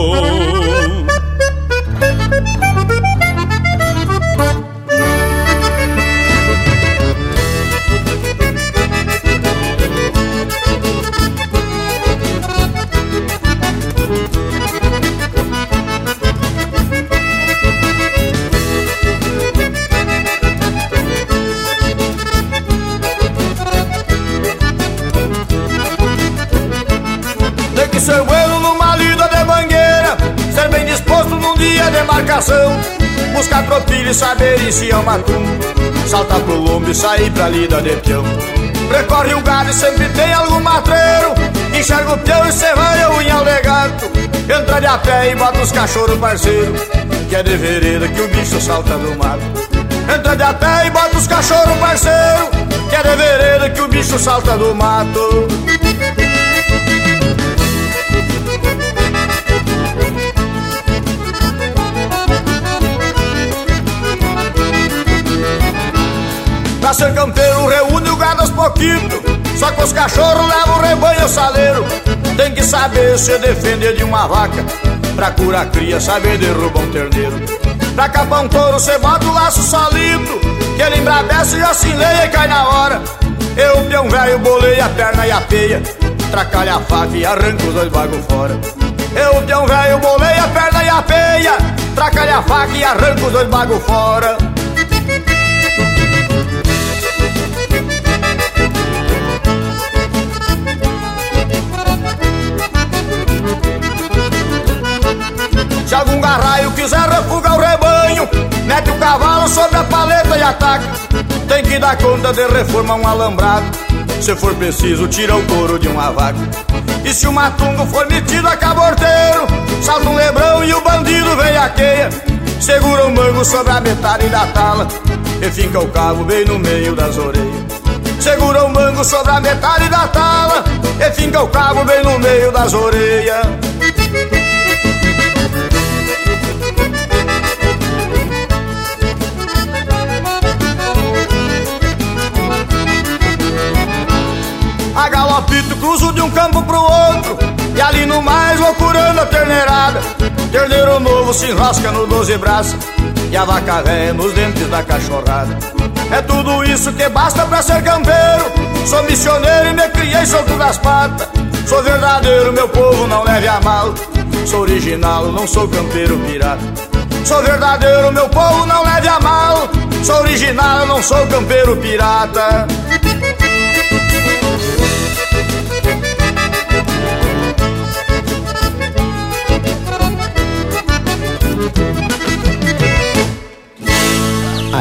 Dia de marcação Buscar tropilho e saber se é uma tum salta pro lombo e sai pra lida de peão. Recorre o gado e sempre tem algum matreiro, enxerga o peão e cê vai a unha ao legato. Entra de a pé e bota os cachorros parceiro, que é de vereda que o bicho salta do mato. Entra de a pé e bota os cachorros parceiro, que é de vereda que o bicho salta do mato. Ser campeiro reúne o gado aos pouquitos Só que os cachorros levam o rebanho saleiro. Tem que saber se defender de uma vaca. Pra curar cria, saber derrubar um terneiro. Pra capar um touro, cê bota o laço solito. Que ele embravece e leia e cai na hora. Eu, peão velho, bolei a perna e a peia. Tracalha a faca e arranca os dois bagos fora. Eu, peão velho, bolei a perna e a peia. Tracalha a faca e arranca os dois bagos fora Tem que dar conta de reformar um alambrado. Se for preciso, tira o couro de uma vaca. E se o matungo for metido a caborteiro, salta um lebrão e o bandido vem a queia. Segura o mango sobre a metade da tala e finca o cabo bem no meio das orelhas. Segura o mango sobre a metade da tala e finca o cabo bem no meio das orelhas. Galopito cruzo de um campo pro outro. E ali no mais vou curando a terneirada. Terneiro novo se enrosca no doze braços. E a vaca velha nos dentes da cachorrada. É tudo isso que basta pra ser campeiro. Sou missioneiro e me criei solto das patas. Sou verdadeiro, meu povo não leve a mal. Sou original, não sou campeiro pirata. Sou verdadeiro, meu povo não leve a mal. Sou original, não sou campeiro pirata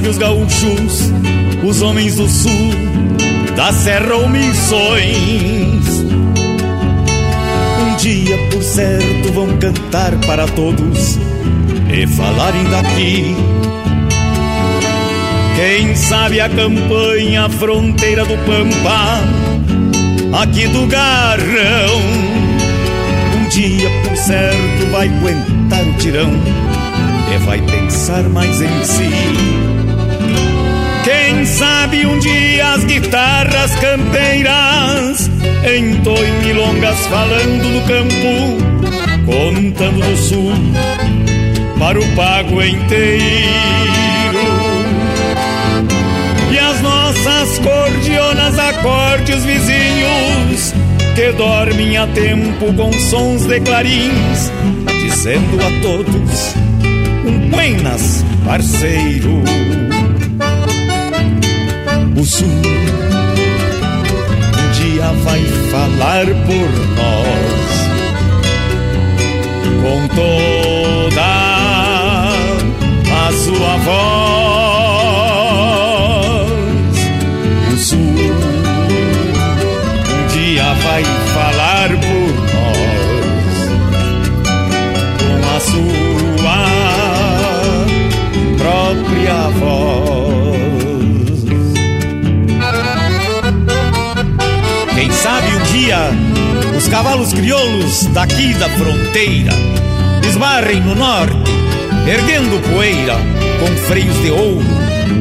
Quem sabe os gaúchos, os homens do sul, da serra ou missões. Um dia, por certo, vão cantar para todos e falarem daqui. Quem sabe a campanha, a fronteira do Pampa, aqui do Garrão. Um dia, por certo, vai aguentar o tirão e vai pensar mais em si. Sabe um dia as guitarras campeiras entoem milongas falando do campo, contando do sul para o pago inteiro. E as nossas cordionas acorde os vizinhos que dormem a tempo com sons de clarins, dizendo a todos buenas, parceiro. Sul um dia vai falar por nós com toda a sua voz. Cavalos crioulos daqui da fronteira esbarrem no norte, erguendo poeira com freios de ouro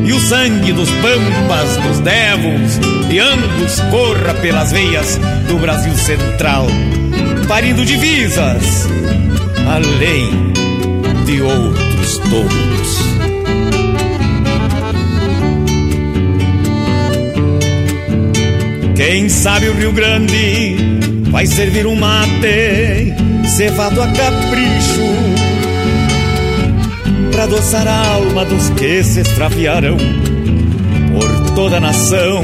e o sangue dos pampas, dos devos e angus corra pelas veias do Brasil Central, parindo divisas, além de outros touros. Quem sabe o Rio Grande vai servir um mate cevado a capricho para adoçar a alma dos que se extraviaram por toda a nação.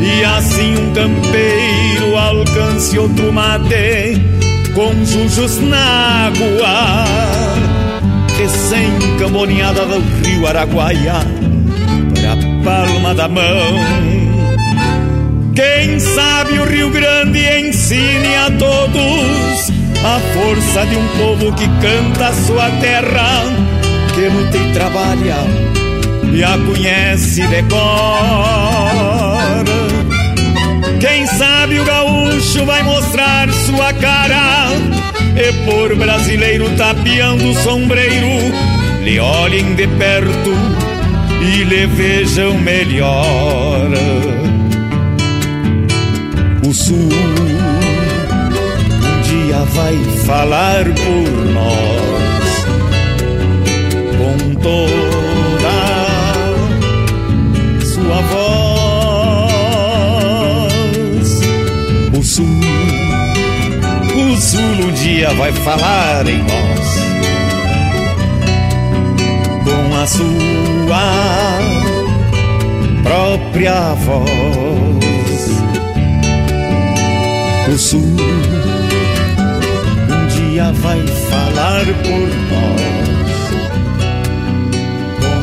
E assim um campeiro alcance outro mate com jujos na água, recém-camboneada do rio Araguaia, pra palma da mão. Quem sabe o Rio Grande ensine a todos a força de um povo que canta a sua terra, que luta e trabalha e a conhece de cor. Quem sabe o gaúcho vai mostrar sua cara e por brasileiro tapeando o sombreiro, lhe olhem de perto e lhe vejam melhor o sul. Um dia vai falar por nós. Com toda sua voz. O sul, o sul um dia vai falar em nós. Com a sua própria voz sul um dia vai falar por nós com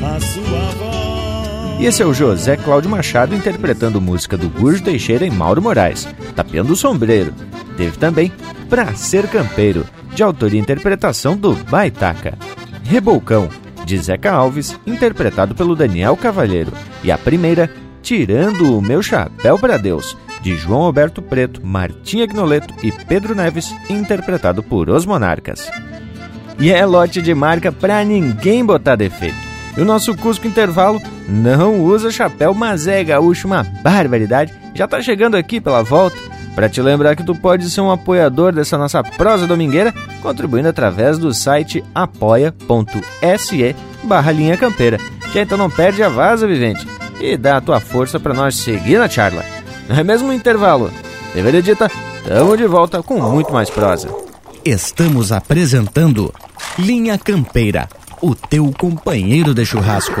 toda a sua voz. E esse é o José Cláudio Machado interpretando música do Gurjo Teixeira e Mauro Moraes, Tapeando o Sombreiro. Teve também Pra Ser Campeiro, de autoria e interpretação do Baitaca. Rebolcão, de Zeca Alves, interpretado pelo Daniel Cavalheiro. E a primeira, Tirando o Meu Chapéu para Deus, de João Alberto Preto, Martinha Gnoleto e Pedro Neves, interpretado por Os Monarcas. E é lote de marca pra ninguém botar defeito. E o nosso Cusco Intervalo não usa chapéu, mas é gaúcho uma barbaridade. Já tá chegando aqui pela volta para te lembrar que tu pode ser um apoiador dessa nossa prosa domingueira, contribuindo através do site apoia.se barra linha campeira. Já então não perde a vaza, vivente e dá a tua força para nós seguir na charla. Não é mesmo um intervalo? Deveria dita, tamo de volta com muito mais prosa. Estamos apresentando Linha Campeira, o teu companheiro de churrasco.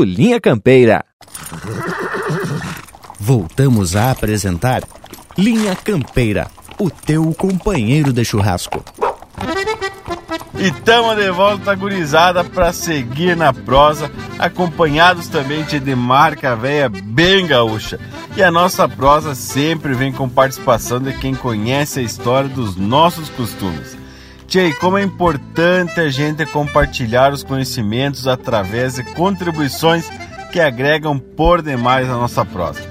Linha Campeira. Voltamos a apresentar Linha Campeira, o teu companheiro de churrasco. E tamo de volta, gurizada, para seguir na prosa, acompanhados também de marca véia bem gaúcha. E a nossa prosa sempre vem com participação de quem conhece a história dos nossos costumes. Tchê, como é importante a gente compartilhar os conhecimentos através de contribuições que agregam por demais a nossa prosa.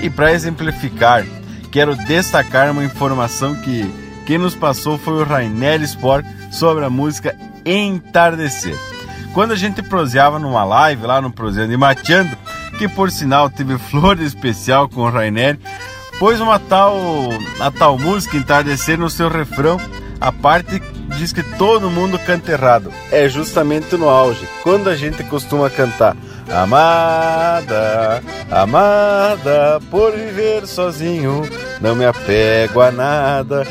E para exemplificar, quero destacar uma informação que quem nos passou foi o Rainelli Sport sobre a música Entardecer. Quando a gente proseava numa live lá no Proseando e Mateando, que por sinal teve <laughs> flor especial com o Rainelli, pôs uma tal, a tal música Entardecer no seu refrão, a parte diz que todo mundo canta errado. É justamente no auge, quando a gente costuma cantar Amada, amada, por viver sozinho, não me apego a nada.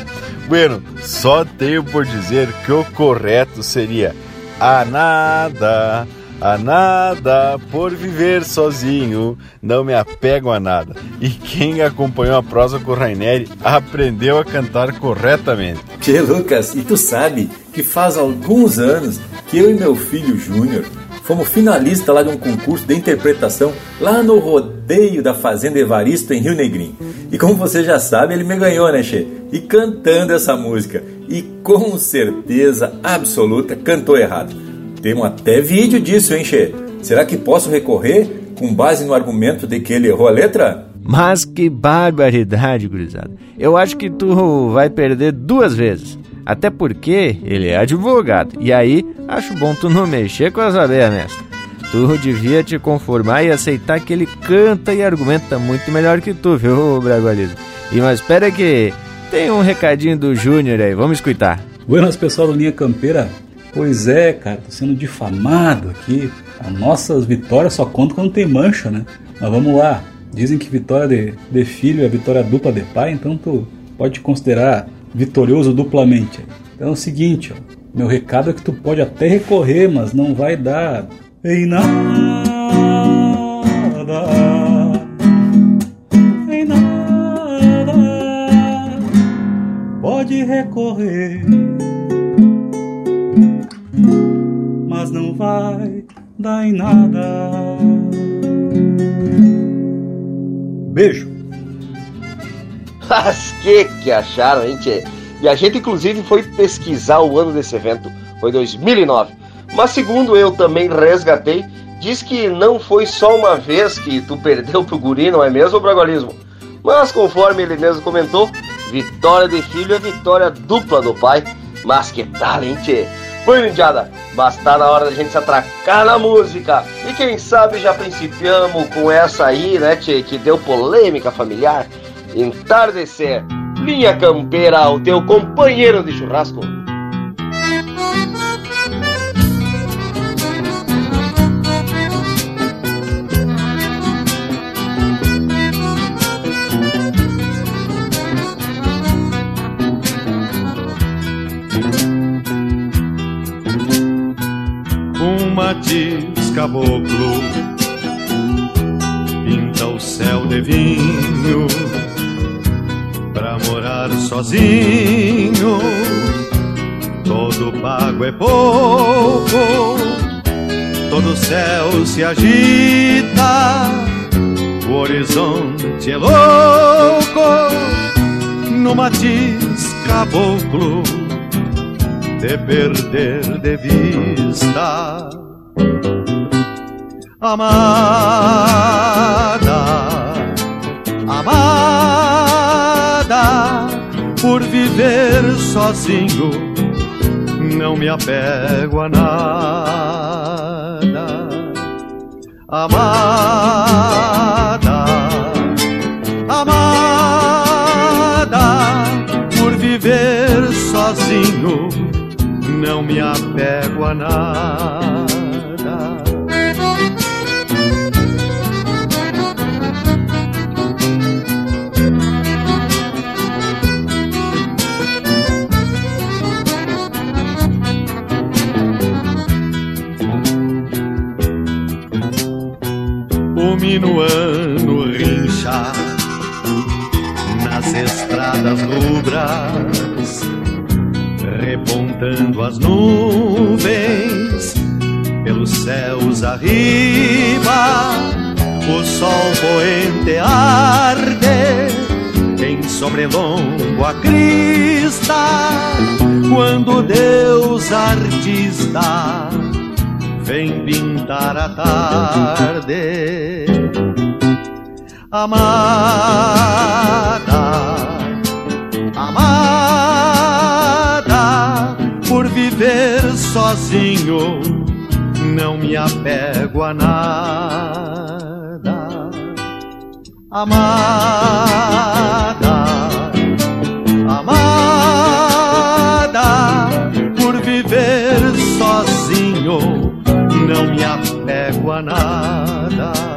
Bueno, só tenho por dizer que o correto seria a nada, a nada, por viver sozinho, não me apego a nada. E quem acompanhou a prosa com o Raineri aprendeu a cantar corretamente. Tchê, Lucas, e tu sabe que faz alguns anos que eu e meu filho Júnior fomos finalistas lá de um concurso de interpretação lá no rodeio da Fazenda Evaristo em Rio Negrinho. E como você já sabe, ele me ganhou, né, Che? E cantando essa música. E com certeza absoluta cantou errado. Temos até vídeo disso, hein, Che? Será que posso recorrer com base no argumento de que ele errou a letra? Mas que barbaridade, gurizada. Eu acho que tu vai perder duas vezes. Até porque ele é advogado. E aí, acho bom tu não mexer com as abelhas, mestre. Tu devia te conformar e aceitar que ele canta e argumenta muito melhor que tu, viu, Bragualismo? E mas espera que tem um recadinho do Júnior aí, vamos escutar. Buenas, pessoal do Linha Campeira. Pois é, cara, tô sendo difamado aqui. As nossas vitórias só contam quando tem mancha, né? Mas vamos lá. Dizem que vitória de, de filho é vitória dupla de pai, então tu pode considerar vitorioso duplamente. Então é o seguinte, ó, meu recado é que tu pode até recorrer, mas não vai dar em nada. Em nada. Pode recorrer, vai dar em nada. Beijo. Mas que que acharam, hein, tchê? E a gente, inclusive, foi pesquisar o ano desse evento. Foi 2009. Mas segundo eu também resgatei, diz que não foi só uma vez que tu perdeu pro guri, não é mesmo, Bragualismo? Mas conforme ele mesmo comentou, vitória de filho é vitória dupla do pai. Mas que tal, hein, tchê? Foi, Indiada, mas tá na hora da gente se atracar na música. E quem sabe já principiamos com essa aí, né, tchê, que deu polêmica familiar. Entardecer, linha campeira, o teu companheiro de churrasco. Matiz caboclo pinta o céu de vinho pra morar sozinho. Todo pago é pouco, todo céu se agita, o horizonte é louco no matiz caboclo de perder de vista. Amada, amada, por viver sozinho, não me apego a nada. Amada, amada, por viver sozinho não me apego a nada. Minuano rincha nas estradas rubras repontando as nuvens pelos céus arriba. O sol poente arde em sobrelongo a crista. Quando Deus artista vem pintar a tarde, amada, amada por viver sozinho, não me apego a nada. Amada, amada, por viver sozinho, não me apego a nada.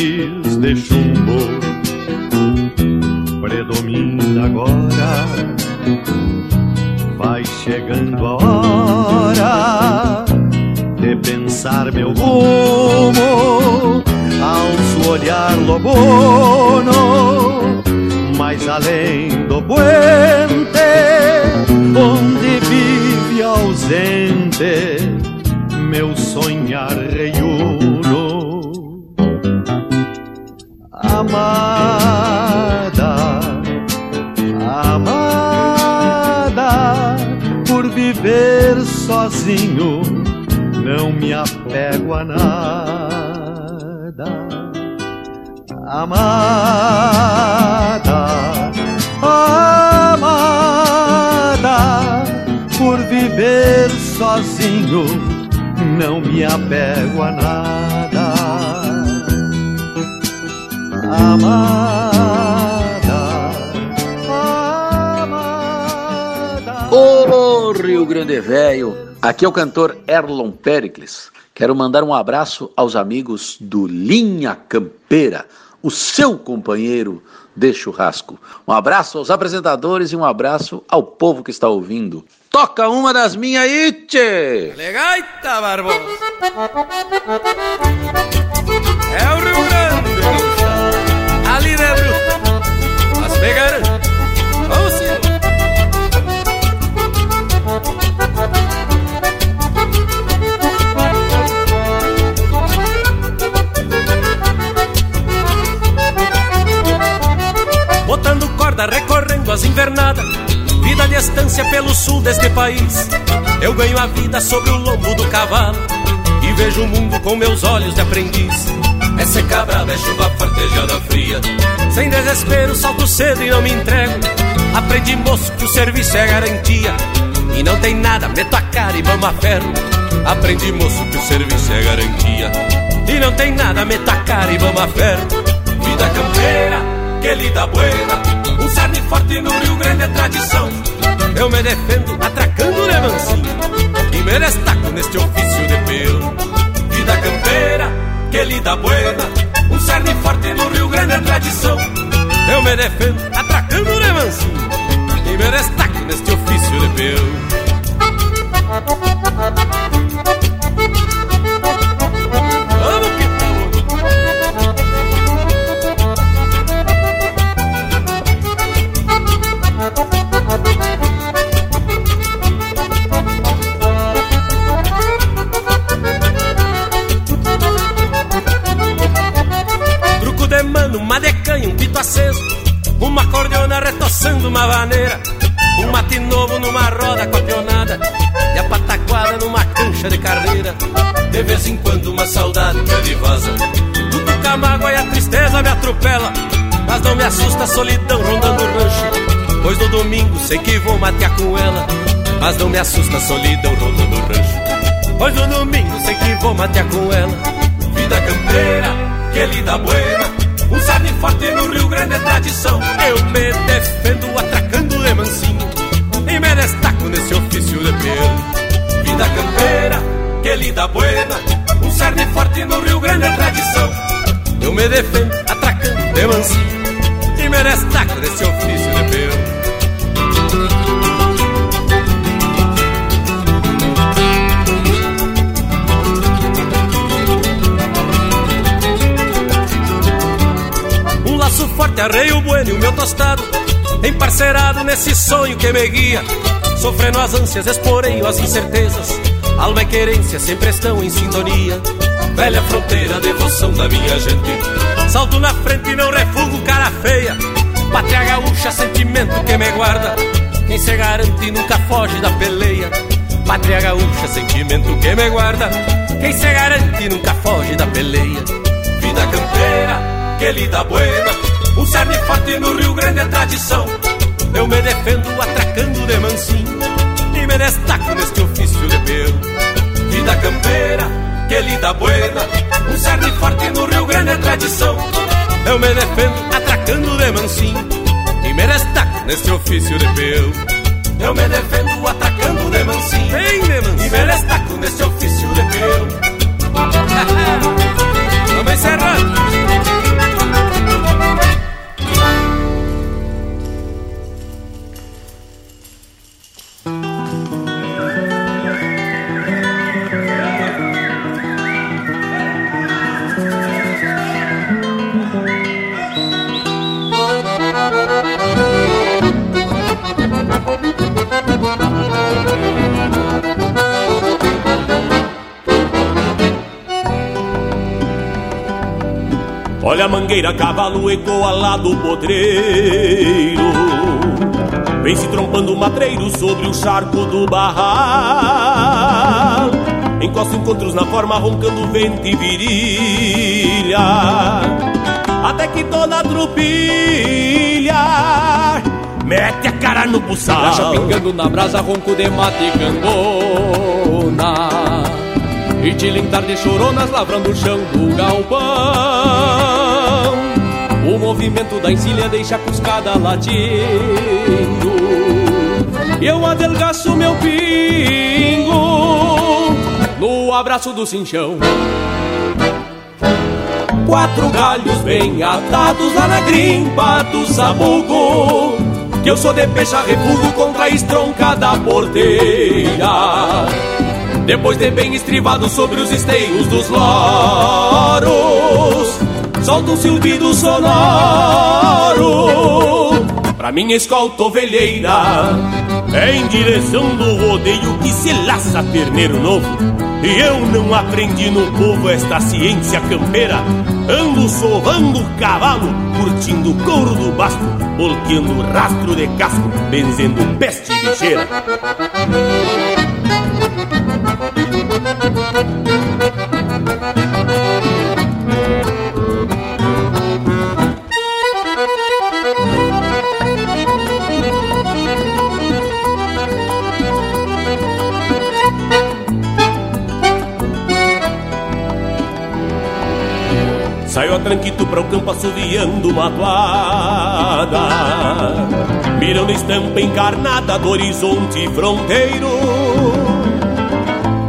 De chumbo predomina agora. Vai chegando a hora de pensar meu rumo ao seu olhar lobono, mais além do puente, onde vive ausente meu sonhar reiuno. Amada, amada, por viver sozinho, não me apego a nada. Amada, amada, por viver sozinho, não me apego a nada. Ô Rio Grande Velho, aqui é o cantor Erlon Pericles. Quero mandar um abraço aos amigos do Linha Campeira, o seu companheiro de churrasco. Um abraço aos apresentadores e um abraço ao povo que está ouvindo. Toca uma das minhas aí, tchê! Legaita, Barbosa! É o Rio pegaram. Vamos sim. Botando corda, recorrendo as invernadas Vida de estância pelo sul deste país Eu ganho a vida sobre o lombo do cavalo E vejo o mundo com meus olhos de aprendiz É seca brava, é chuva fria. Sem desespero, salto cedo e não me entrego. Aprendi moço que o serviço é garantia. E não tem nada, meto a cara e vamos a ferro. Aprendi moço que o serviço é garantia. E não tem nada, meto a cara e vamos a ferro. Vida campeira, que lida buena. Um cerne forte no Rio Grande é tradição. Eu me defendo atracando de mansinho E me destaco neste ofício de pelo Vida campeira, que lida buena Cerne forte no Rio Grande é tradição. Eu me defendo atracando de mansinho E me destaco neste ofício de pelo uma vaneira Um mate novo numa roda campeonada E a pataquada numa cancha de carreira. De vez em quando uma saudade me vaza Tudo a mágoa e a tristeza me atropela Mas não me assusta a solidão rondando o rancho Pois no domingo sei que vou matear com ela Mas não me assusta a solidão rondando o rancho Pois no domingo sei que vou matear com ela. Vida campeira, que lida buena Um cerne forte no Rio Grande é tradição. Eu me defendo atracando de mansinho E me destaco nesse ofício de pelo Vida campeira, que lida buena. Um cerne forte no Rio Grande é tradição. Eu me defendo atracando de mansinho E me destaco nesse ofício de pelo Laço forte, arreio bueno e o meu tostado Emparcerado nesse sonho que me guia. Sofrendo as ânsias, esporeio as incertezas. Alma e querência sempre estão em sintonia. Velha fronteira, devoção da minha gente. Salto na frente e não refugo cara feia. Pátria gaúcha, sentimento que me guarda. Quem se garante nunca foge da peleia. Pátria gaúcha, sentimento que me guarda. Quem se garante nunca foge da peleia. Vida campeira, que lida buena Um cerne forte no Rio Grande é tradição. Eu me defendo atracando de mansinho. E me destaco neste ofício de pelo Vida campeira, que lida buena. Um cerne forte no Rio Grande é tradição. Eu me defendo atracando de mansinho. E me destaco neste ofício de pelo Eu me defendo atacando de mansinho. Bem de mansinho. E me destaco neste ofício de pelo <laughs> Vamos encerrando Olha a mangueira, cavalo ecoa lá do podreiro Vem se trompando o matreiro sobre o charco do barral. Encosta encontros na forma, roncando vento e virilha. Até que toda trupilha Mete a cara no buçal. Graxa pingando na brasa, ronco de mate e cangona. E tilintar de choronas, lavrando o chão do galpão movimento da encilha deixa a cuscada latindo. Eu adelgaço meu pingo No abraço do cinchão. Quatro galhos bem atados lá na grimpa do sabugo Que eu sou de pecha refugo contra a estronca da porteira. Depois de bem estrivado sobre os esteios dos loros Solta um silbido sonoro Pra minha escolta ovelheira em direção do rodeio que se laça terneiro novo. E eu não aprendi no povo esta ciência campeira. Ando sovando o cavalo, curtindo o couro do basto Volteando o rastro de casco, benzendo peste bicheira Saio tranquito para o campo assoviando uma toada. Mirando estampa encarnada do horizonte fronteiro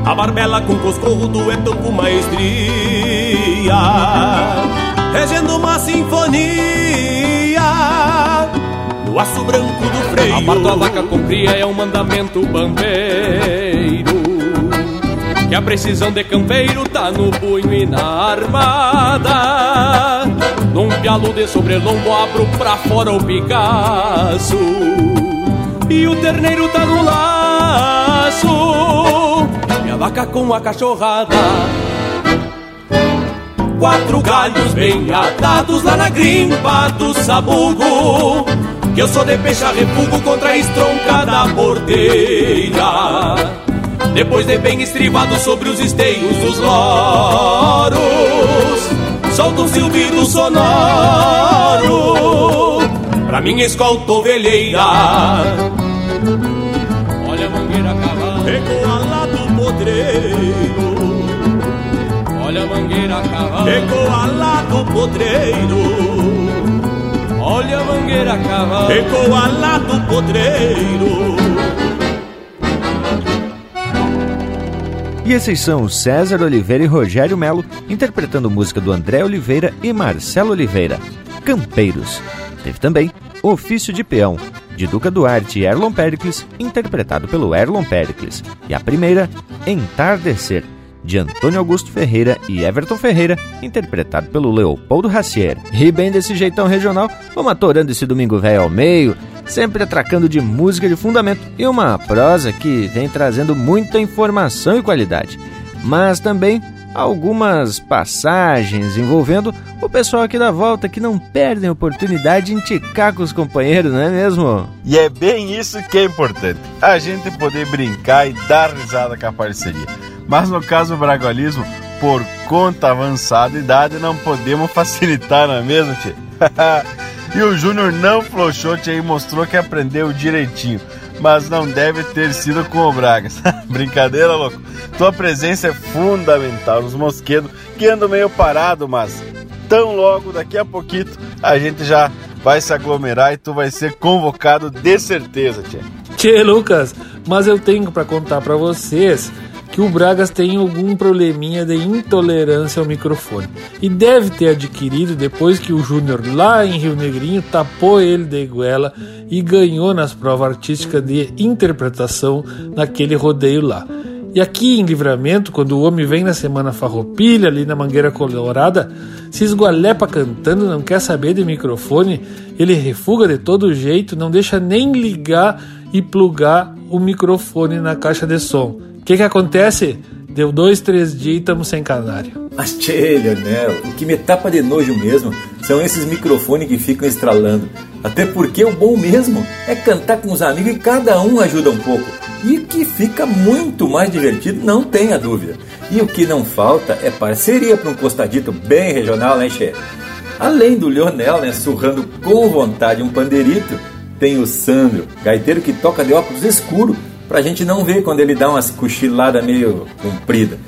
A barbela com coscorro do etão com maestria Regendo uma sinfonia No aço branco do freio. A vaca com cria é um mandamento bambeiro que a precisão de campeiro tá no punho e na armada. Num pialo de sobrelombo abro pra fora o Picasso. E o terneiro tá no laço. E a vaca com a cachorrada. Quatro galhos bem atados lá na grimpa do sabugo. Que eu sou de peixe refugo contra a estronca da porteira depois de bem estrivado sobre os esteios dos loros Solta um silbido sonoro Pra minha escolta ovelheira. Olha a mangueira cavalo Ecoa lá do podreiro Olha a mangueira cavalo Ecoa lá do podreiro Olha a mangueira cavalo Ecoa lá do podreiro E esses são César Oliveira e Rogério Melo interpretando música do André Oliveira e Marcelo Oliveira, Campeiros. Teve também Ofício de Peão, de Duca Duarte e Erlon Pericles, interpretado pelo Erlon Pericles. E a primeira, Entardecer, de Antônio Augusto Ferreira e Everton Ferreira, interpretado pelo Leopoldo Racier. E bem desse jeitão regional, vamos atorando esse domingo velho ao meio, sempre atracando de música de fundamento e uma prosa que vem trazendo muita informação e qualidade, mas também algumas passagens envolvendo o pessoal aqui da volta que não perdem a oportunidade de enticar com os companheiros, não é mesmo? E é bem isso que é importante, a gente poder brincar e dar risada com a parceria. Mas no caso do bragualismo, por conta avançada idade, não podemos <laughs> facilitar, não é mesmo, tio? <laughs> E o Júnior não flochou e mostrou que aprendeu direitinho. Mas não deve ter sido com o Bragas. <laughs> Brincadeira, louco. Tua presença é fundamental nos mosquedos que andam meio parado, mas tão logo daqui a pouquinho a gente já vai se aglomerar e tu vai ser convocado de certeza, tia. Tchê, Lucas, mas eu tenho para contar para vocês que o Bragas tem algum probleminha de intolerância ao microfone e deve ter adquirido depois que o Júnior lá em Rio Negrinho tapou ele de goela e ganhou nas provas artísticas de interpretação naquele rodeio lá. E aqui em Livramento, quando o homem vem na semana farroupilha, ali na Mangueira Colorada, se esgualepa cantando, não quer saber de microfone, ele refuga de todo jeito, não deixa nem ligar e plugar o microfone na caixa de som. O que, que acontece? Deu dois, três dias e estamos sem canário. Mas tchê, Leonel, o que me tapa de nojo mesmo são esses microfones que ficam estralando. Até porque o bom mesmo é cantar com os amigos e cada um ajuda um pouco. E o que fica muito mais divertido, não tenha dúvida. E o que não falta é parceria para um costadito bem regional, né, Che? Além do Leonel, né, surrando com vontade um pandeirito, tem o Sandro, gaiteiro que toca de óculos escuro, pra gente não ver quando ele dá umas cochiladas meio comprida.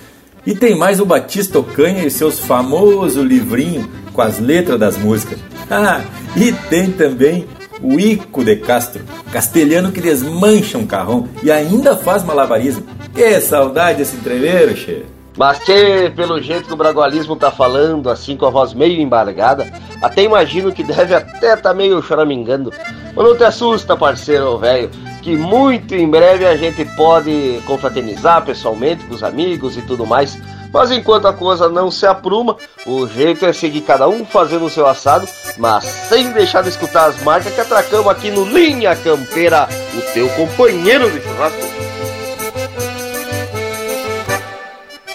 E tem mais o Batista Ocanha e seus famosos livrinhos com as letras das músicas. <laughs> E tem também o Ico de Castro, castelhano que desmancha um carrão e ainda faz malabarismo. Que saudade desse entreveiro, che! Mas que, pelo jeito que o bragualismo tá falando, assim com a voz meio embargada, até imagino que deve até tá meio choramingando. Mas não te assusta, parceiro velho, que muito em breve a gente pode confraternizar pessoalmente com os amigos e tudo mais. Mas enquanto a coisa não se apruma, o jeito é seguir cada um fazendo o seu assado, mas sem deixar de escutar as marcas que atracamos aqui no Linha Campeira, o teu companheiro de churrasco.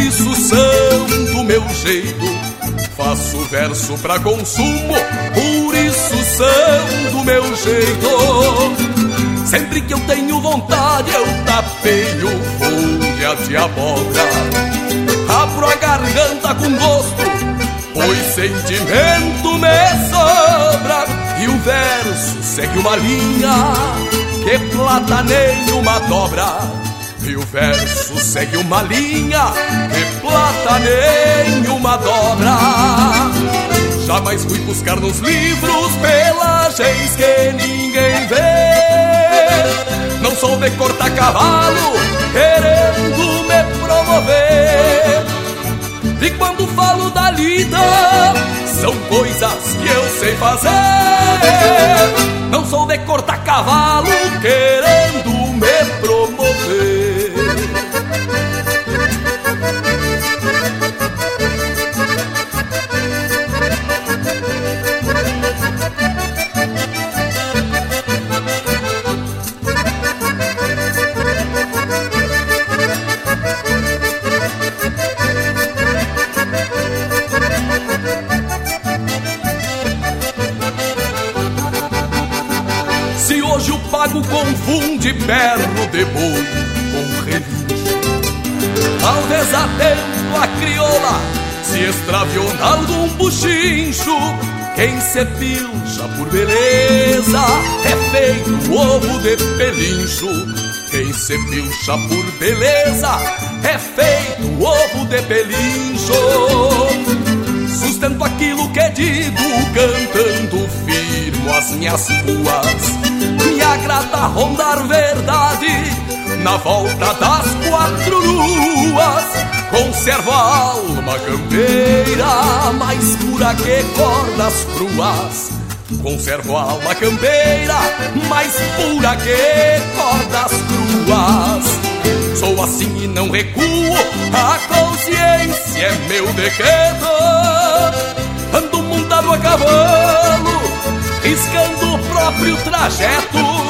por isso do meu jeito. Faço verso pra consumo, por isso do meu jeito. Sempre que eu tenho vontade, eu tapeio folha de abóbora abro a garganta com gosto, pois sentimento me sobra. E o verso segue uma linha que plataneia uma dobra. E o verso segue uma linha que plataneia uma dobra. Jamais fui buscar nos livros pelagens que ninguém vê. Não sou de cortar cavalo querendo me promover. E quando falo da lida, são coisas que eu sei fazer. Não sou de cortar cavalo querendo boi com relincho Talvez atento a crioula se extraviou em algum buchincho. Quem se pilcha por beleza é feito ovo de pelincho. Quem se pilcha por beleza é feito ovo de pelincho. Sustento aquilo que digo cantando firmo as minhas ruas me agrada rondar verdade na volta das quatro luas. Conservo a alma campeira mais pura que cordas cruas. Conservo a alma campeira mais pura que cordas cruas. Sou assim e não recuo, a consciência é meu decreto. Ando montado a cavalo, riscando o próprio trajeto.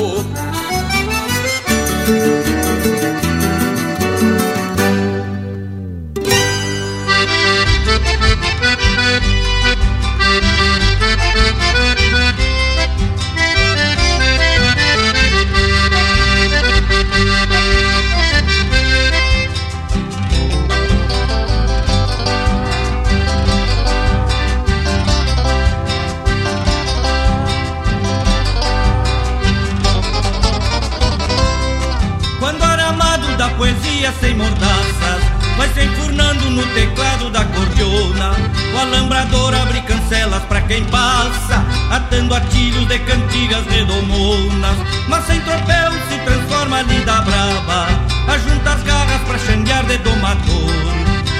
No teclado da cordiona. O alambrador abre cancelas pra quem passa Atando atilhos de cantigas redomonas. Mas sem tropel se transforma ali da brava Ajunta as garras pra xanguear de domador.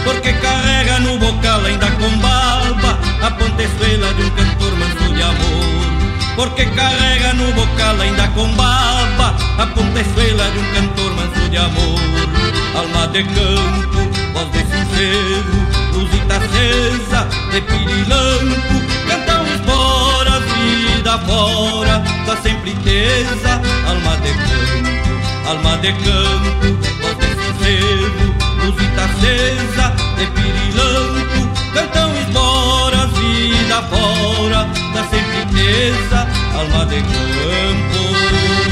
Porque carrega no bocal ainda com barba A pontezuela de um cantor manso de amor. Porque carrega no bocal ainda com baba A pontezuela de um cantor manso de amor. Alma de campo, voz de sincero Luzita acesa, de pirilampo Cantam esporas, vida fora Da sempre tesa Alma de campo, alma de campo Voz de sincero, luzita acesa De pirilampo Cantam esporas, vida fora Da sempre tesa Alma de campo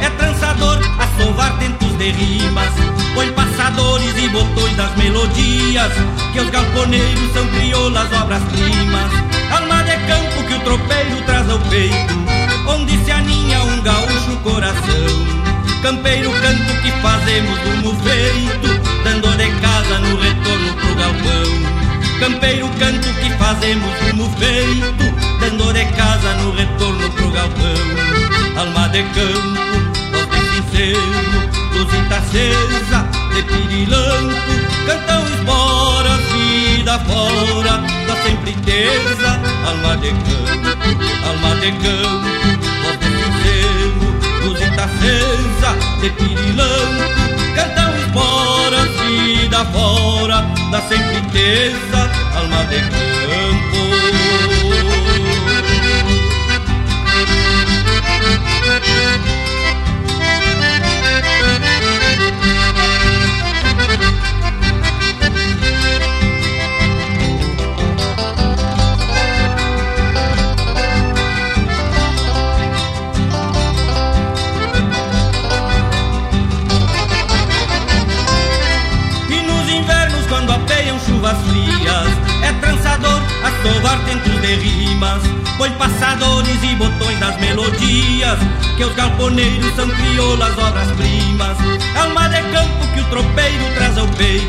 É trançador a sovar tentos de rimas Põe passadores e botões das melodias Que os galponeiros são crioulas obras-primas Alma de campo que o tropeiro traz ao peito Onde se aninha um gaúcho coração. Campeiro canto que fazemos do feito Dando de casa no retorno pro galpão. Campeiro canto que fazemos rumo feito Dando de casa no retorno pro galpão. Alma de campo, sincero Luzita acesa, de pirilampo Cantam esporas, vida fora Da sempre tesa Alma de campo, alma de campo Voz de luzita acesa De pirilampo Cantam esporas, vida fora Da sempre tesa Alma de campo sovar tentos de rimas. Põe passadores e botões das melodias Que os galponeiros são crioulas obras-primas Alma de campo que o tropeiro traz ao peito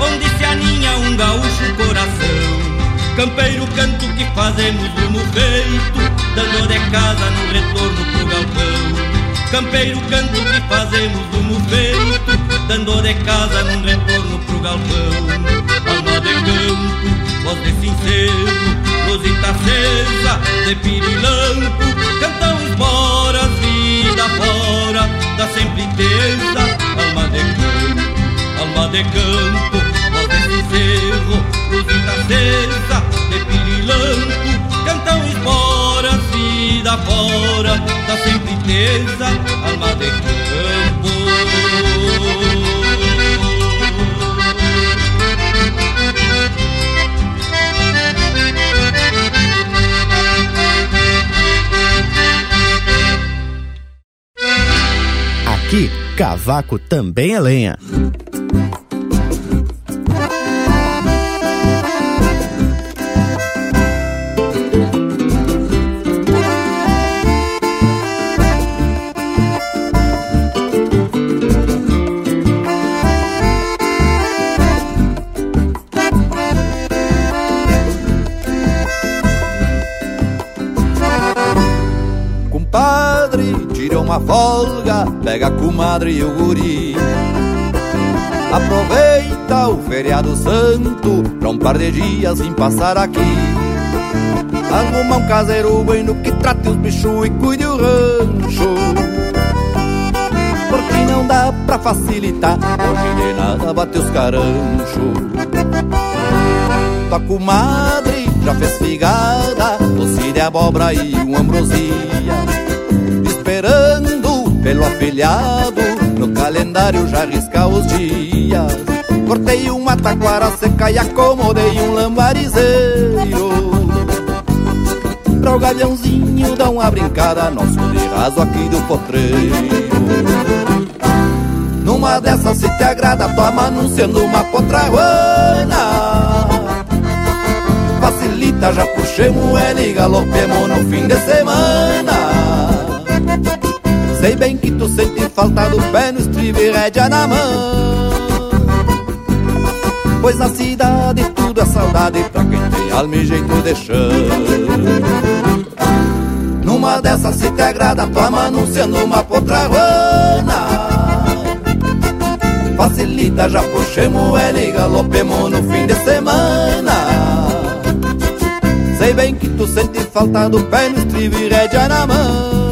Onde se aninha um gaúcho coração. Campeiro canto que fazemos rumo feito Dando de casa no retorno pro galpão. Campeiro canto que fazemos rumo feito Dando de casa num retorno pro galpão de campo, voz de sincero Luzita acesa, de pirilampo Cantam esporas, vida fora Da sempre tesa Alma de campo, alma de campo Voz de sincero, luzita acesa De pirilampo Cantam esporas, vida fora Da sempre tesa Alma de campo cavaco também é lenha. Pega a comadre e o guri. Aproveita o feriado santo pra um par de dias sem passar aqui. Arruma um caseiro bueno que trate os bichos e cuide o rancho. Porque não dá pra facilitar, hoje de nada bate os caranchos. Tua comadre já fez figada, doce de abóbora e um ambrosia. Pelo afilhado, no calendário já risca os dias. Cortei uma taquara seca e acomodei um lambarizeiro. Pra o galhãozinho dar uma brincada, nosso de aqui do potreiro. Numa dessas se te agrada, toma anunciando uma potraguana facilita, já puxemos ele e galopemos no fim de semana. Sei bem que tu sente falta do pé no estribo e rédea na mão. Pois na cidade tudo é saudade pra quem tem alma e jeito de chão. Numa dessas se te agrada, toma anunciando uma potraguana. Facilita, já puxemos ele e galopemos no fim de semana. Sei bem que tu sente falta do pé no estribo e rédea na mão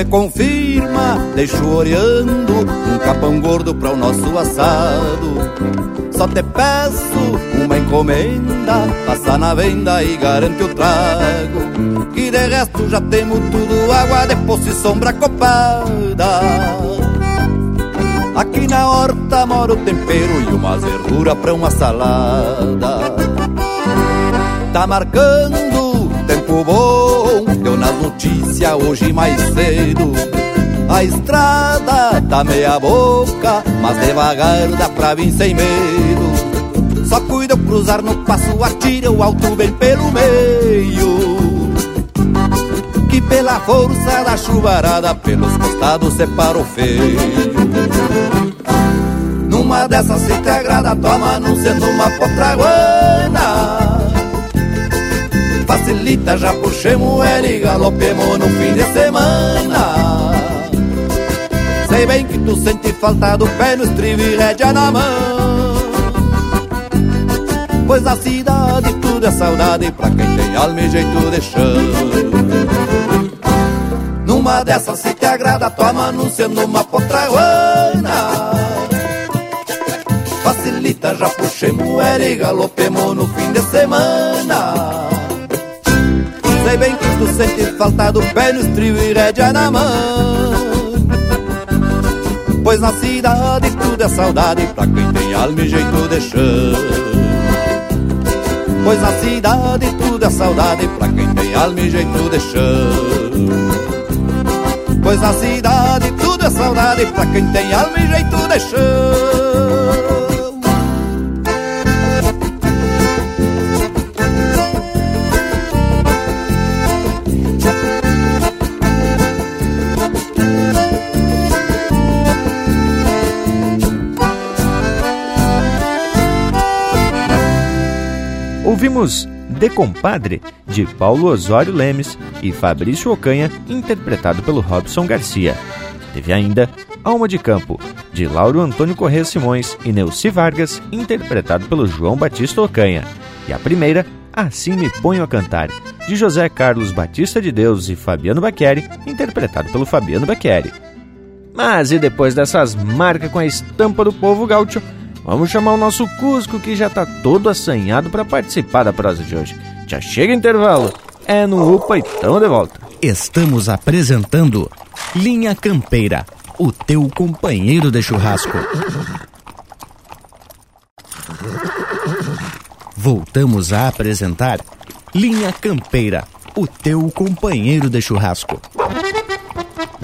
me confirma, deixo oreando um capão gordo para o nosso assado. Só te peço uma encomenda, passa na venda e garante o trago. Que de resto já temos tudo, água de poço e sombra copada. Aqui na horta mora o tempero e uma verdura pra uma salada. Tá marcando tempo bom, nas notícias hoje mais cedo. A estrada tá meia boca, mas devagar dá pra vir sem medo. Só cuida cruzar no passo, atira o alto bem pelo meio. Que pela força da chuvarada, pelos costados separa o feio. Numa dessas se te agrada, toma anunciando uma potraguana facilita, já puxemos ele e galopemos no fim de semana. Sei bem que tu sente falta do pé no estribo e rédea na mão. Pois na cidade tudo é saudade pra quem tem alma e jeito de chão. Numa dessas se te agrada, toma anunciando uma potraguana. Facilita, já puxemos ele e galopemos no fim de semana. Sei bem que tu sente falta do pé no estribo e rédea na mão. Pois na cidade tudo é saudade pra quem tem alma e jeito de chão. Pois na cidade tudo é saudade pra quem tem alma e jeito de chão. Pois na cidade tudo é saudade pra quem tem alma e jeito de chão Ouvimos De Compadre, de Paulo Osório Lemes e Fabrício Ocanha, interpretado pelo Robson Garcia. Teve ainda Alma de Campo, de Lauro Antônio Corrêa Simões e Neuci Vargas, interpretado pelo João Batista Ocanha. E a primeira, Assim Me Ponho a Cantar, de José Carlos Batista de Deus e Fabiano Baqueri, interpretado pelo Fabiano Baqueri. Mas e depois dessas marcas com a estampa do povo gaúcho, Vamos chamar o nosso Cusco que já tá todo assanhado para participar da prosa de hoje. Já chega intervalo. É no UPA e tamo de volta. Estamos apresentando Linha Campeira, o teu companheiro de churrasco. Voltamos a apresentar Linha Campeira, o teu companheiro de churrasco.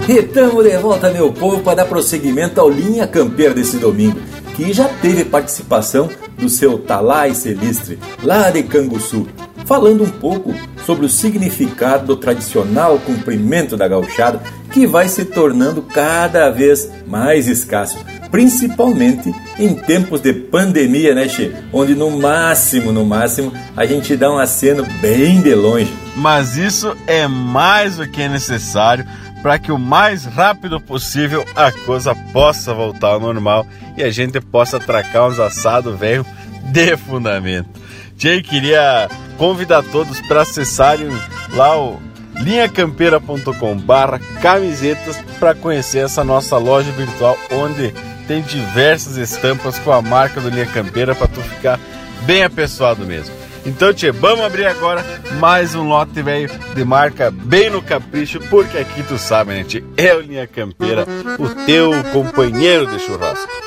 Retamo de volta, meu povo, para dar prosseguimento ao Linha Campeira desse domingo, que já teve participação do seu Talai Celistre, lá de Canguçu, falando um pouco sobre o significado do tradicional cumprimento da gauchada, que vai se tornando cada vez mais escasso, principalmente em tempos de pandemia, né, Che? Onde no máximo, no máximo, a gente dá um aceno bem de longe. Mas isso é mais do que necessário para que o mais rápido possível a coisa possa voltar ao normal e a gente possa atracar uns assados velho de fundamento. Jay queria convidar todos para acessarem lá o linhacampeira.com barra camisetas para conhecer essa nossa loja virtual onde tem diversas estampas com a marca do Linha Campeira para tu ficar bem apessoado mesmo. Então, tchê, vamos abrir agora mais um lote velho de marca bem no capricho, porque aqui tu sabe, né, tchê? É o Linha Campeira, o teu companheiro de churrasco.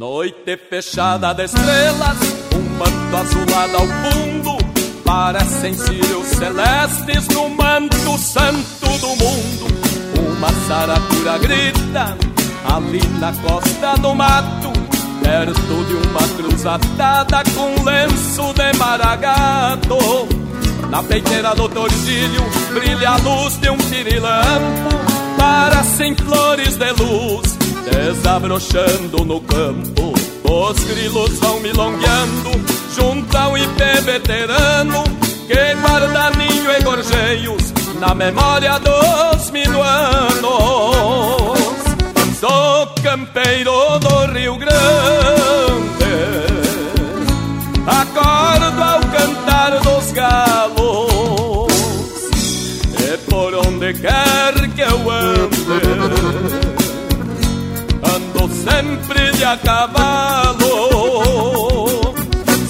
Noite fechada de estrelas, um manto azulado ao fundo, parecem círios celestes no manto santo do mundo. Uma saracura grita ali na costa do mato, perto de uma cruz atada com lenço de maragato. Na peiteira do tordilho brilha a luz de um pirilampo, parecem flores de luz desabrochando no campo. Os grilos vão milongueando junto ao IP veterano que guarda ninho e gorjeios na memória dos minuanos. Sou campeiro do Rio Grande, acordo ao cantar dos galos, e por onde quer que eu ande sempre de a cavalo.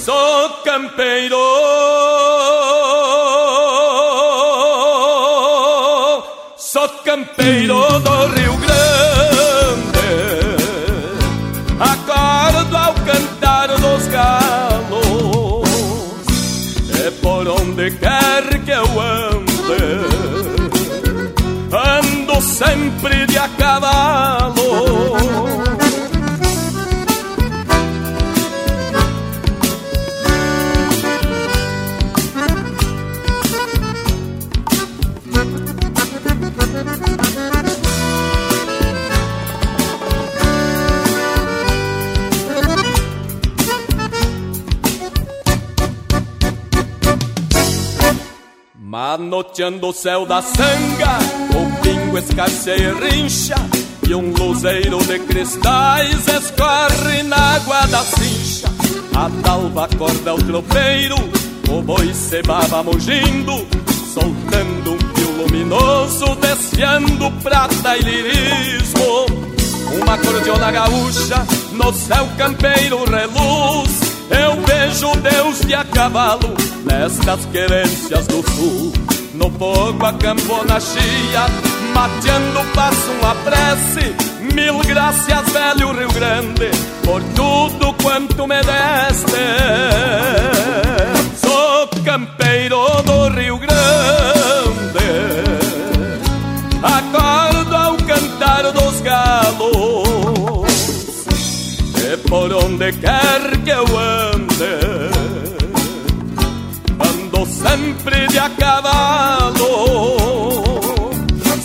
Sou campeiro, sou campeiro do Rio Grande. Acordo ao cantar dos galos, é por onde quer que eu ande. Ando sempre Manoteando o céu da sanga, o pingo escarceia e rincha, e um luzeiro de cristais escorre na água da cincha. A talva acorda o tropeiro, o boi se baba mugindo, soltando um fio luminoso, desfiando prata e lirismo. Uma cordiona gaúcha, no céu campeiro reluz, eu vejo Deus de a cavalo nestas querências do sul. No fogo a campona chia, mateando passo uma prece. Mil graças, velho Rio Grande, por tudo quanto me deste. Sou campeiro do Rio Grande, acordo ao cantar dos galos. E por onde quer que eu ande, ando sempre de a cavalo.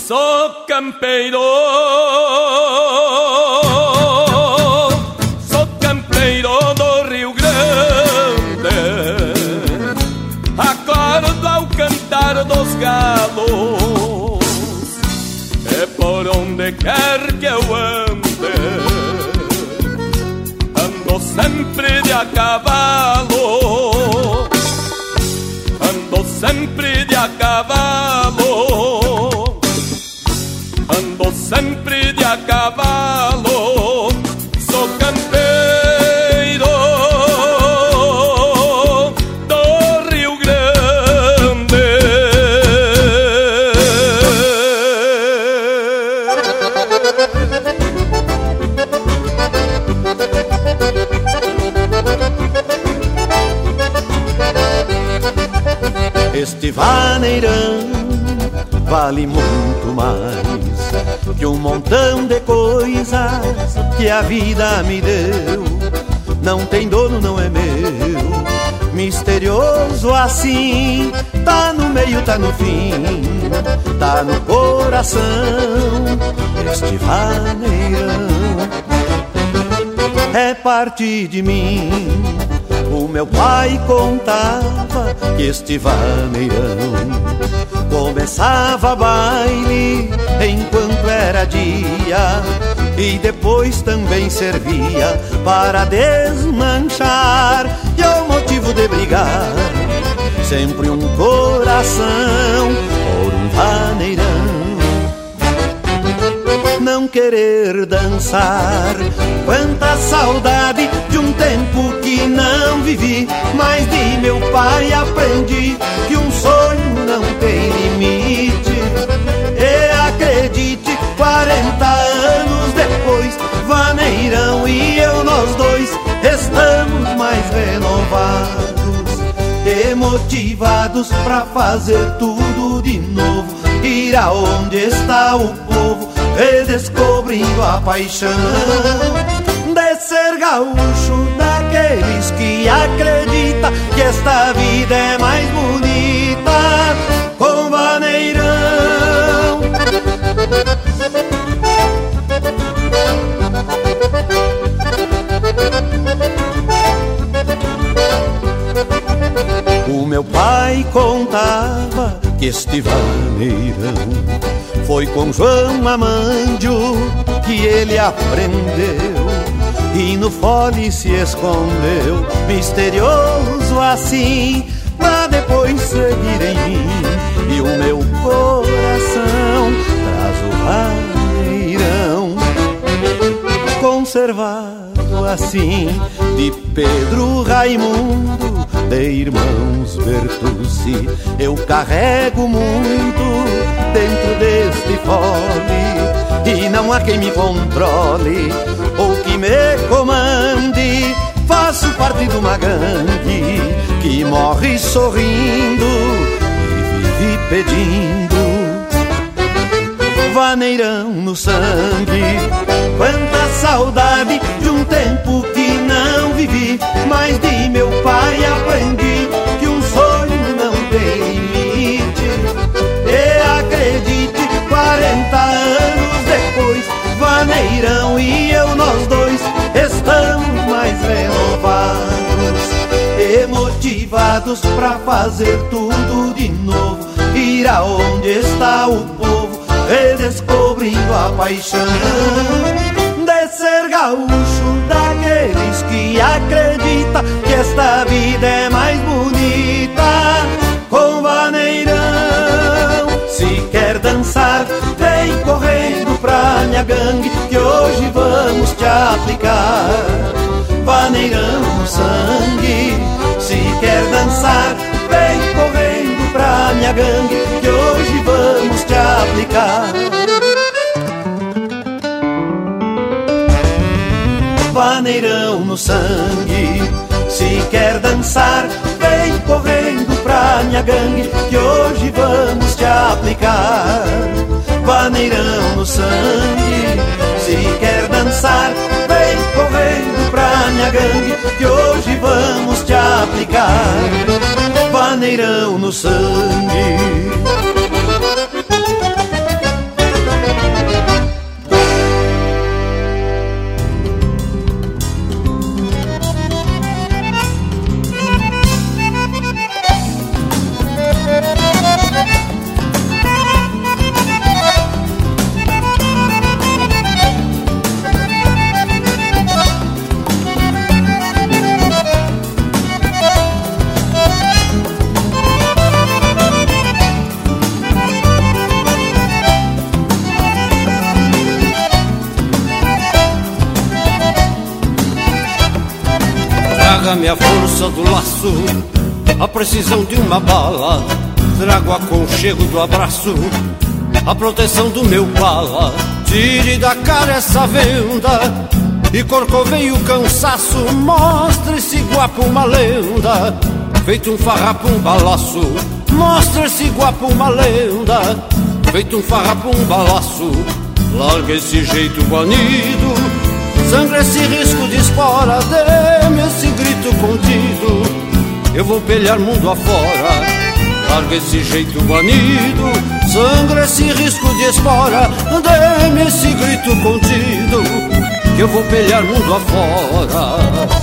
Sou campeiro, sou campeiro do Rio Grande. Acordo ao cantar dos galos, é por onde quer que eu ande, ando sempre de a cavalo. Sempre de a vale muito mais que um montão de coisas que a vida me deu. Não tem dono, não é meu. Misterioso assim, tá no meio, tá no fim, tá no coração. Este vaneirão é parte de mim. O meu pai contava que este vaneirão Começava baile enquanto era dia e depois também servia para desmanchar. E é o motivo de brigar sempre um coração por um vaneirão. Não querer dançar quanta saudade de um tempo que não vivi. Mas de meu pai aprendi que um 40 anos depois, Vaneirão e eu, nós dois, estamos mais renovados e motivados pra fazer tudo de novo. Ir aonde está o povo, redescobrindo a paixão de ser gaúcho daqueles que acredita que esta vida é mais pai contava que este vaneirão foi com João Amandio que ele aprendeu e no fole se escondeu, misterioso assim, pra depois seguir em mim. E o meu coração traz o vaneirão, conservado assim, de Pedro Raimundo, de irmãos Bertucci. Eu carrego muito dentro deste fole, e não há quem me controle ou que me comande. Faço parte de uma gangue que morre sorrindo e vive pedindo vaneirão no sangue. Quanta saudade de um tempo que não vivi, mas de meu pai aprendi que um sonho não tem limite. E acredite, 40 anos depois, vaneirão e eu, nós dois, estamos mais renovados e motivados pra fazer tudo de novo. Ir aonde está o povo, redescobrindo a paixão de ser gaúcho daqueles que que esta vida é mais bonita com vaneirão. Se quer dançar, vem correndo pra minha gangue que hoje vamos te aplicar vaneirão no sangue. Se quer dançar, vem correndo pra minha gangue que hoje vamos te aplicar. Vaneirão no sangue. Quer dançar, vem correndo pra minha gangue que hoje vamos te aplicar. Vaneirão no sangue. Se quer dançar, vem correndo pra minha gangue que hoje vamos te aplicar. Vaneirão no sangue. Traga-me a força do laço, a precisão de uma bala. Trago a conchego do abraço, a proteção do meu bala. Tire da cara essa venda e corcoveie o cansaço. Mostre esse guapo uma lenda, feito um farrapo, um balaço. Mostra esse guapo uma lenda Feito um farrapo, um balaço Larga esse jeito banido Sangra esse risco de espora Dê-me grito contido. Eu vou pelear mundo afora. Larga esse jeito banido. Sangra esse risco de espora. Dê-me esse grito contido Que eu vou pelear mundo afora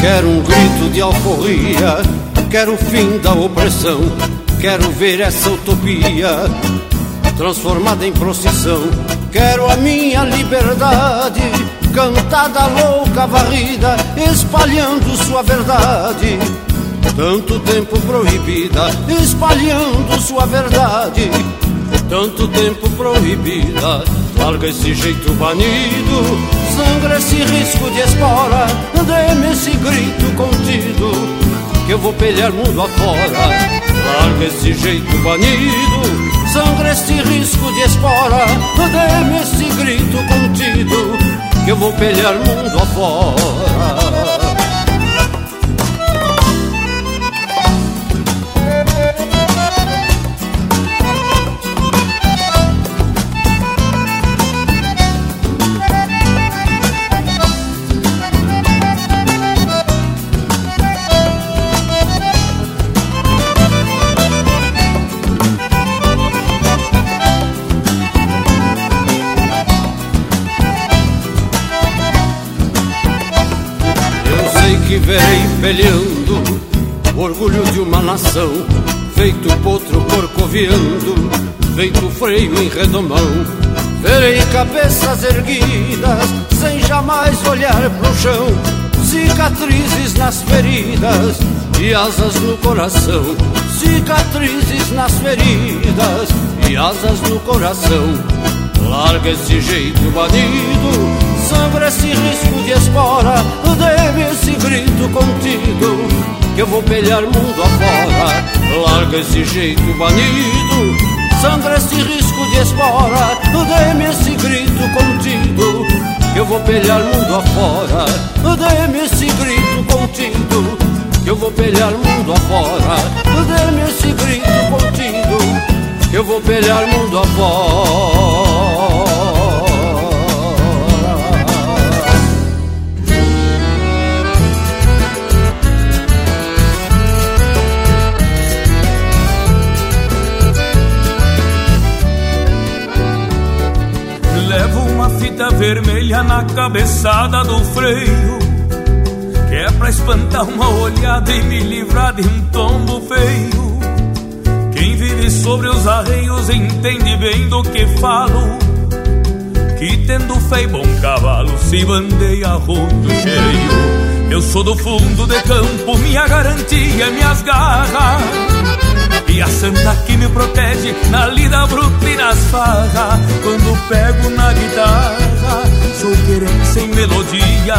Quero um grito de alforria, quero o fim da opressão, quero ver essa utopia transformada em procissão. Quero a minha liberdade, cantada louca, varrida, espalhando sua verdade. Tanto tempo proibida, espalhando sua verdade. Tanto tempo proibida, larga esse jeito banido, sangra esse risco de espora, dê-me esse grito contido, que eu vou pelear mundo afora. Larga esse jeito banido, sangra esse risco de espora, dê-me esse grito contido, que eu vou pelear mundo afora. Verei peleando Orgulho de uma nação Feito potro corcoviando Feito freio em redomão. Verei cabeças erguidas Sem jamais olhar pro chão Cicatrizes nas feridas E asas no coração. Cicatrizes nas feridas E asas no coração. Larga esse jeito banido sangra esse risco de espora Dê-me esse grito contido Que eu vou pelear mundo afora. Larga esse jeito banido Sangra esse risco de espora Dê-me esse grito contido Que eu vou pelear mundo afora. Dê-me esse grito contido Que eu vou pelear mundo afora. Dê-me esse grito contido Que eu vou pelear mundo afora vermelha na cabeçada do freio Que é pra espantar uma olhada e me livrar de um tombo feio. Quem vive sobre os arreios entende bem do que falo Que tendo fé e bom cavalo se bandeia rodo cheio. Eu sou do fundo de campo, minha garantia, minhas garras e a santa que me protege na lida bruta e nas farras Quando pego na guitarra Sou querência em melodia.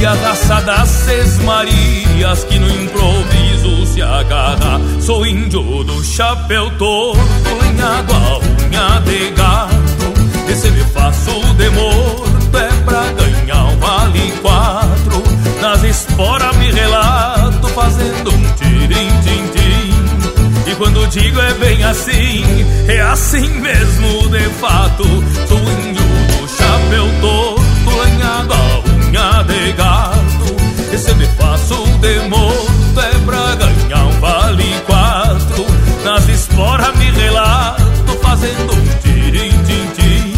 E a raça das seis marias Que no improviso se agarra. Sou índio do chapéu torto Lenhado a unha de gato. Esse me faço de morto É pra ganhar um vale quatro. Nas esporas me relato Fazendo quando digo é bem assim, é assim mesmo de fato. Sou índio do chapéu torto, lanhado a unha de gato. E se me faço de morto é pra ganhar um vale quatro. Nas esporas me relato, fazendo um tirim-tim-tim.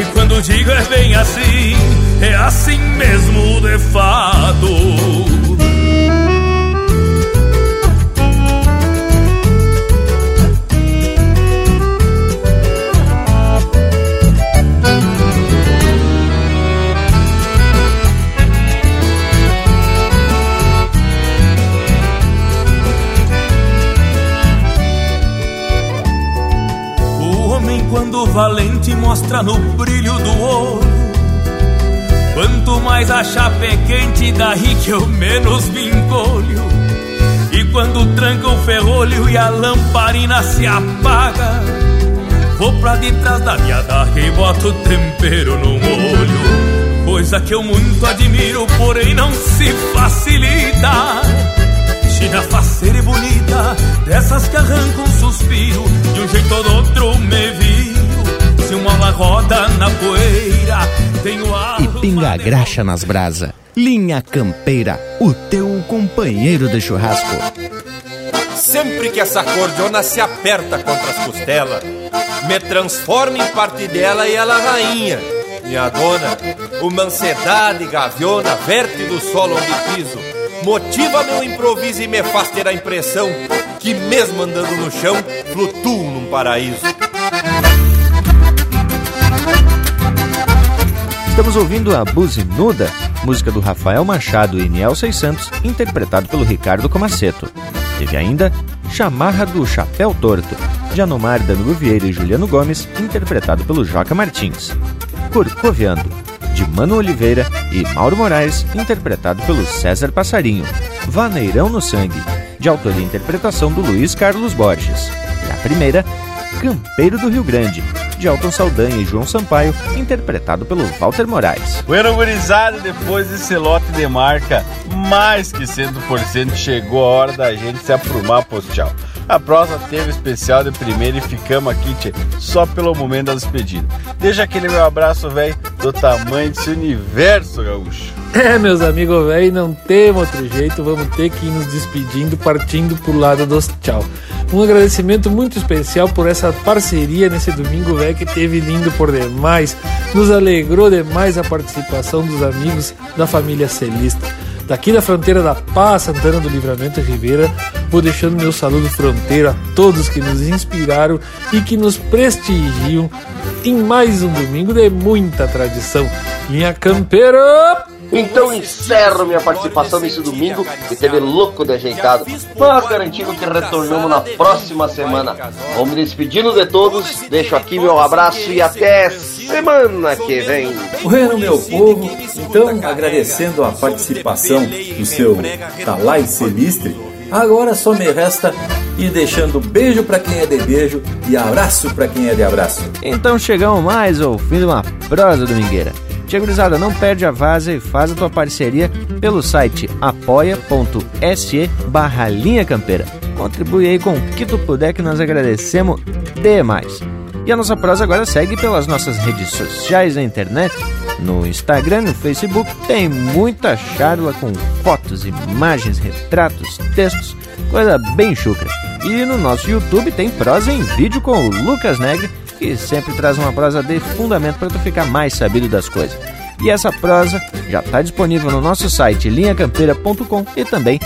E quando digo é bem assim, é assim mesmo de fato. Mostra no brilho do olho. Quanto mais a chapa é quente, daí que eu menos me encolho. E quando tranca o ferrolho e a lamparina se apaga, vou pra detrás da minha daga e boto tempero no molho. Coisa que eu muito admiro, porém não se facilita. China faceira e bonita, dessas que arrancam um suspiro, de um jeito ou do outro E pinga graxa nas brasa. Linha Campeira, o teu companheiro de churrasco. Sempre que essa cordiona se aperta contra as costelas, me transforma em parte dela e ela rainha. Minha dona, uma ansiedade gaviona verte do solo onde piso, motiva meu improviso e me faz ter a impressão que mesmo andando no chão, flutuo num paraíso. Estamos ouvindo a Buzinuda, música do Rafael Machado e Niel Santos, interpretado pelo Ricardo Comaceto. Teve ainda Chamarra do Chapéu Torto, de Anomar Danilo Vieira e Juliano Gomes, interpretado pelo Joca Martins. Corcoviando, de Mano Oliveira e Mauro Moraes, interpretado pelo César Passarinho. Vaneirão no Sangue, de autoria e interpretação do Luiz Carlos Borges. E a primeira, Campeiro do Rio Grande, de Alton Saldanha e João Sampaio, interpretado pelo Walter Moraes. Bueno, gurizada, depois desse lote de marca, mais que 100% chegou a hora da gente se aprumar tchau. A prosa teve especial de primeira e ficamos aqui, tchê, só pelo momento da despedida. Deixa aquele meu abraço, velho, do tamanho desse universo, gaúcho. É, meus amigos, velho, não tem outro jeito, vamos ter que ir nos despedindo, partindo pro lado dos tchau. Um agradecimento muito especial por essa parceria nesse domingo, velho, que teve lindo por demais. Nos alegrou demais a participação dos amigos da família Celista. Daqui da fronteira da Paz, Santana do Livramento e Ribeira, vou deixando meu saludo fronteiro a todos que nos inspiraram e que nos prestigiam em mais um domingo de muita tradição. Minha campeira! Então encerro minha participação nesse domingo que teve louco de ajeitado, mas garantindo que retornamos na próxima semana. Vou me despedindo de todos, deixo aqui meu abraço e até semana que vem. Bueno, meu povo, então agradecendo a participação do seu Talai Celistre, agora só me resta ir deixando beijo para quem é de beijo e abraço para quem é de abraço. Então chegamos mais ao fim de uma prosa domingueira. Tia Gurizada, não perde a vaza e faz a tua parceria pelo site apoia.se barra linha campeira. Contribui aí com o que tu puder que nós agradecemos demais. E a nossa prosa agora segue pelas nossas redes sociais na internet. No Instagram, no Facebook, tem muita charla com fotos, imagens, retratos, textos, coisa bem chucra. E no nosso YouTube tem prosa em vídeo com o Lucas Negre, que sempre traz uma prosa de fundamento para tu ficar mais sabido das coisas. E essa prosa já está disponível no nosso site linhacampeira.com e também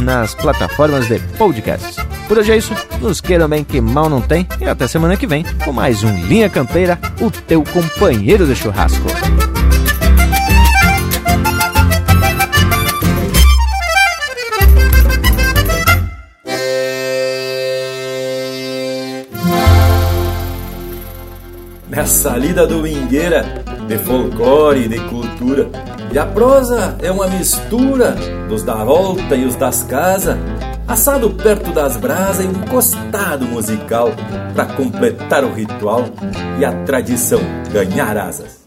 nas plataformas de podcasts. Por hoje é isso, nos queiram bem que mal não tem e até semana que vem com mais um Linha Campeira, o teu companheiro de churrasco. Nessa lida domingueira de folclore e de cultura. E a prosa é uma mistura dos da volta e os das casas, assado perto das brasas e um costado musical para completar o ritual e a tradição ganhar asas.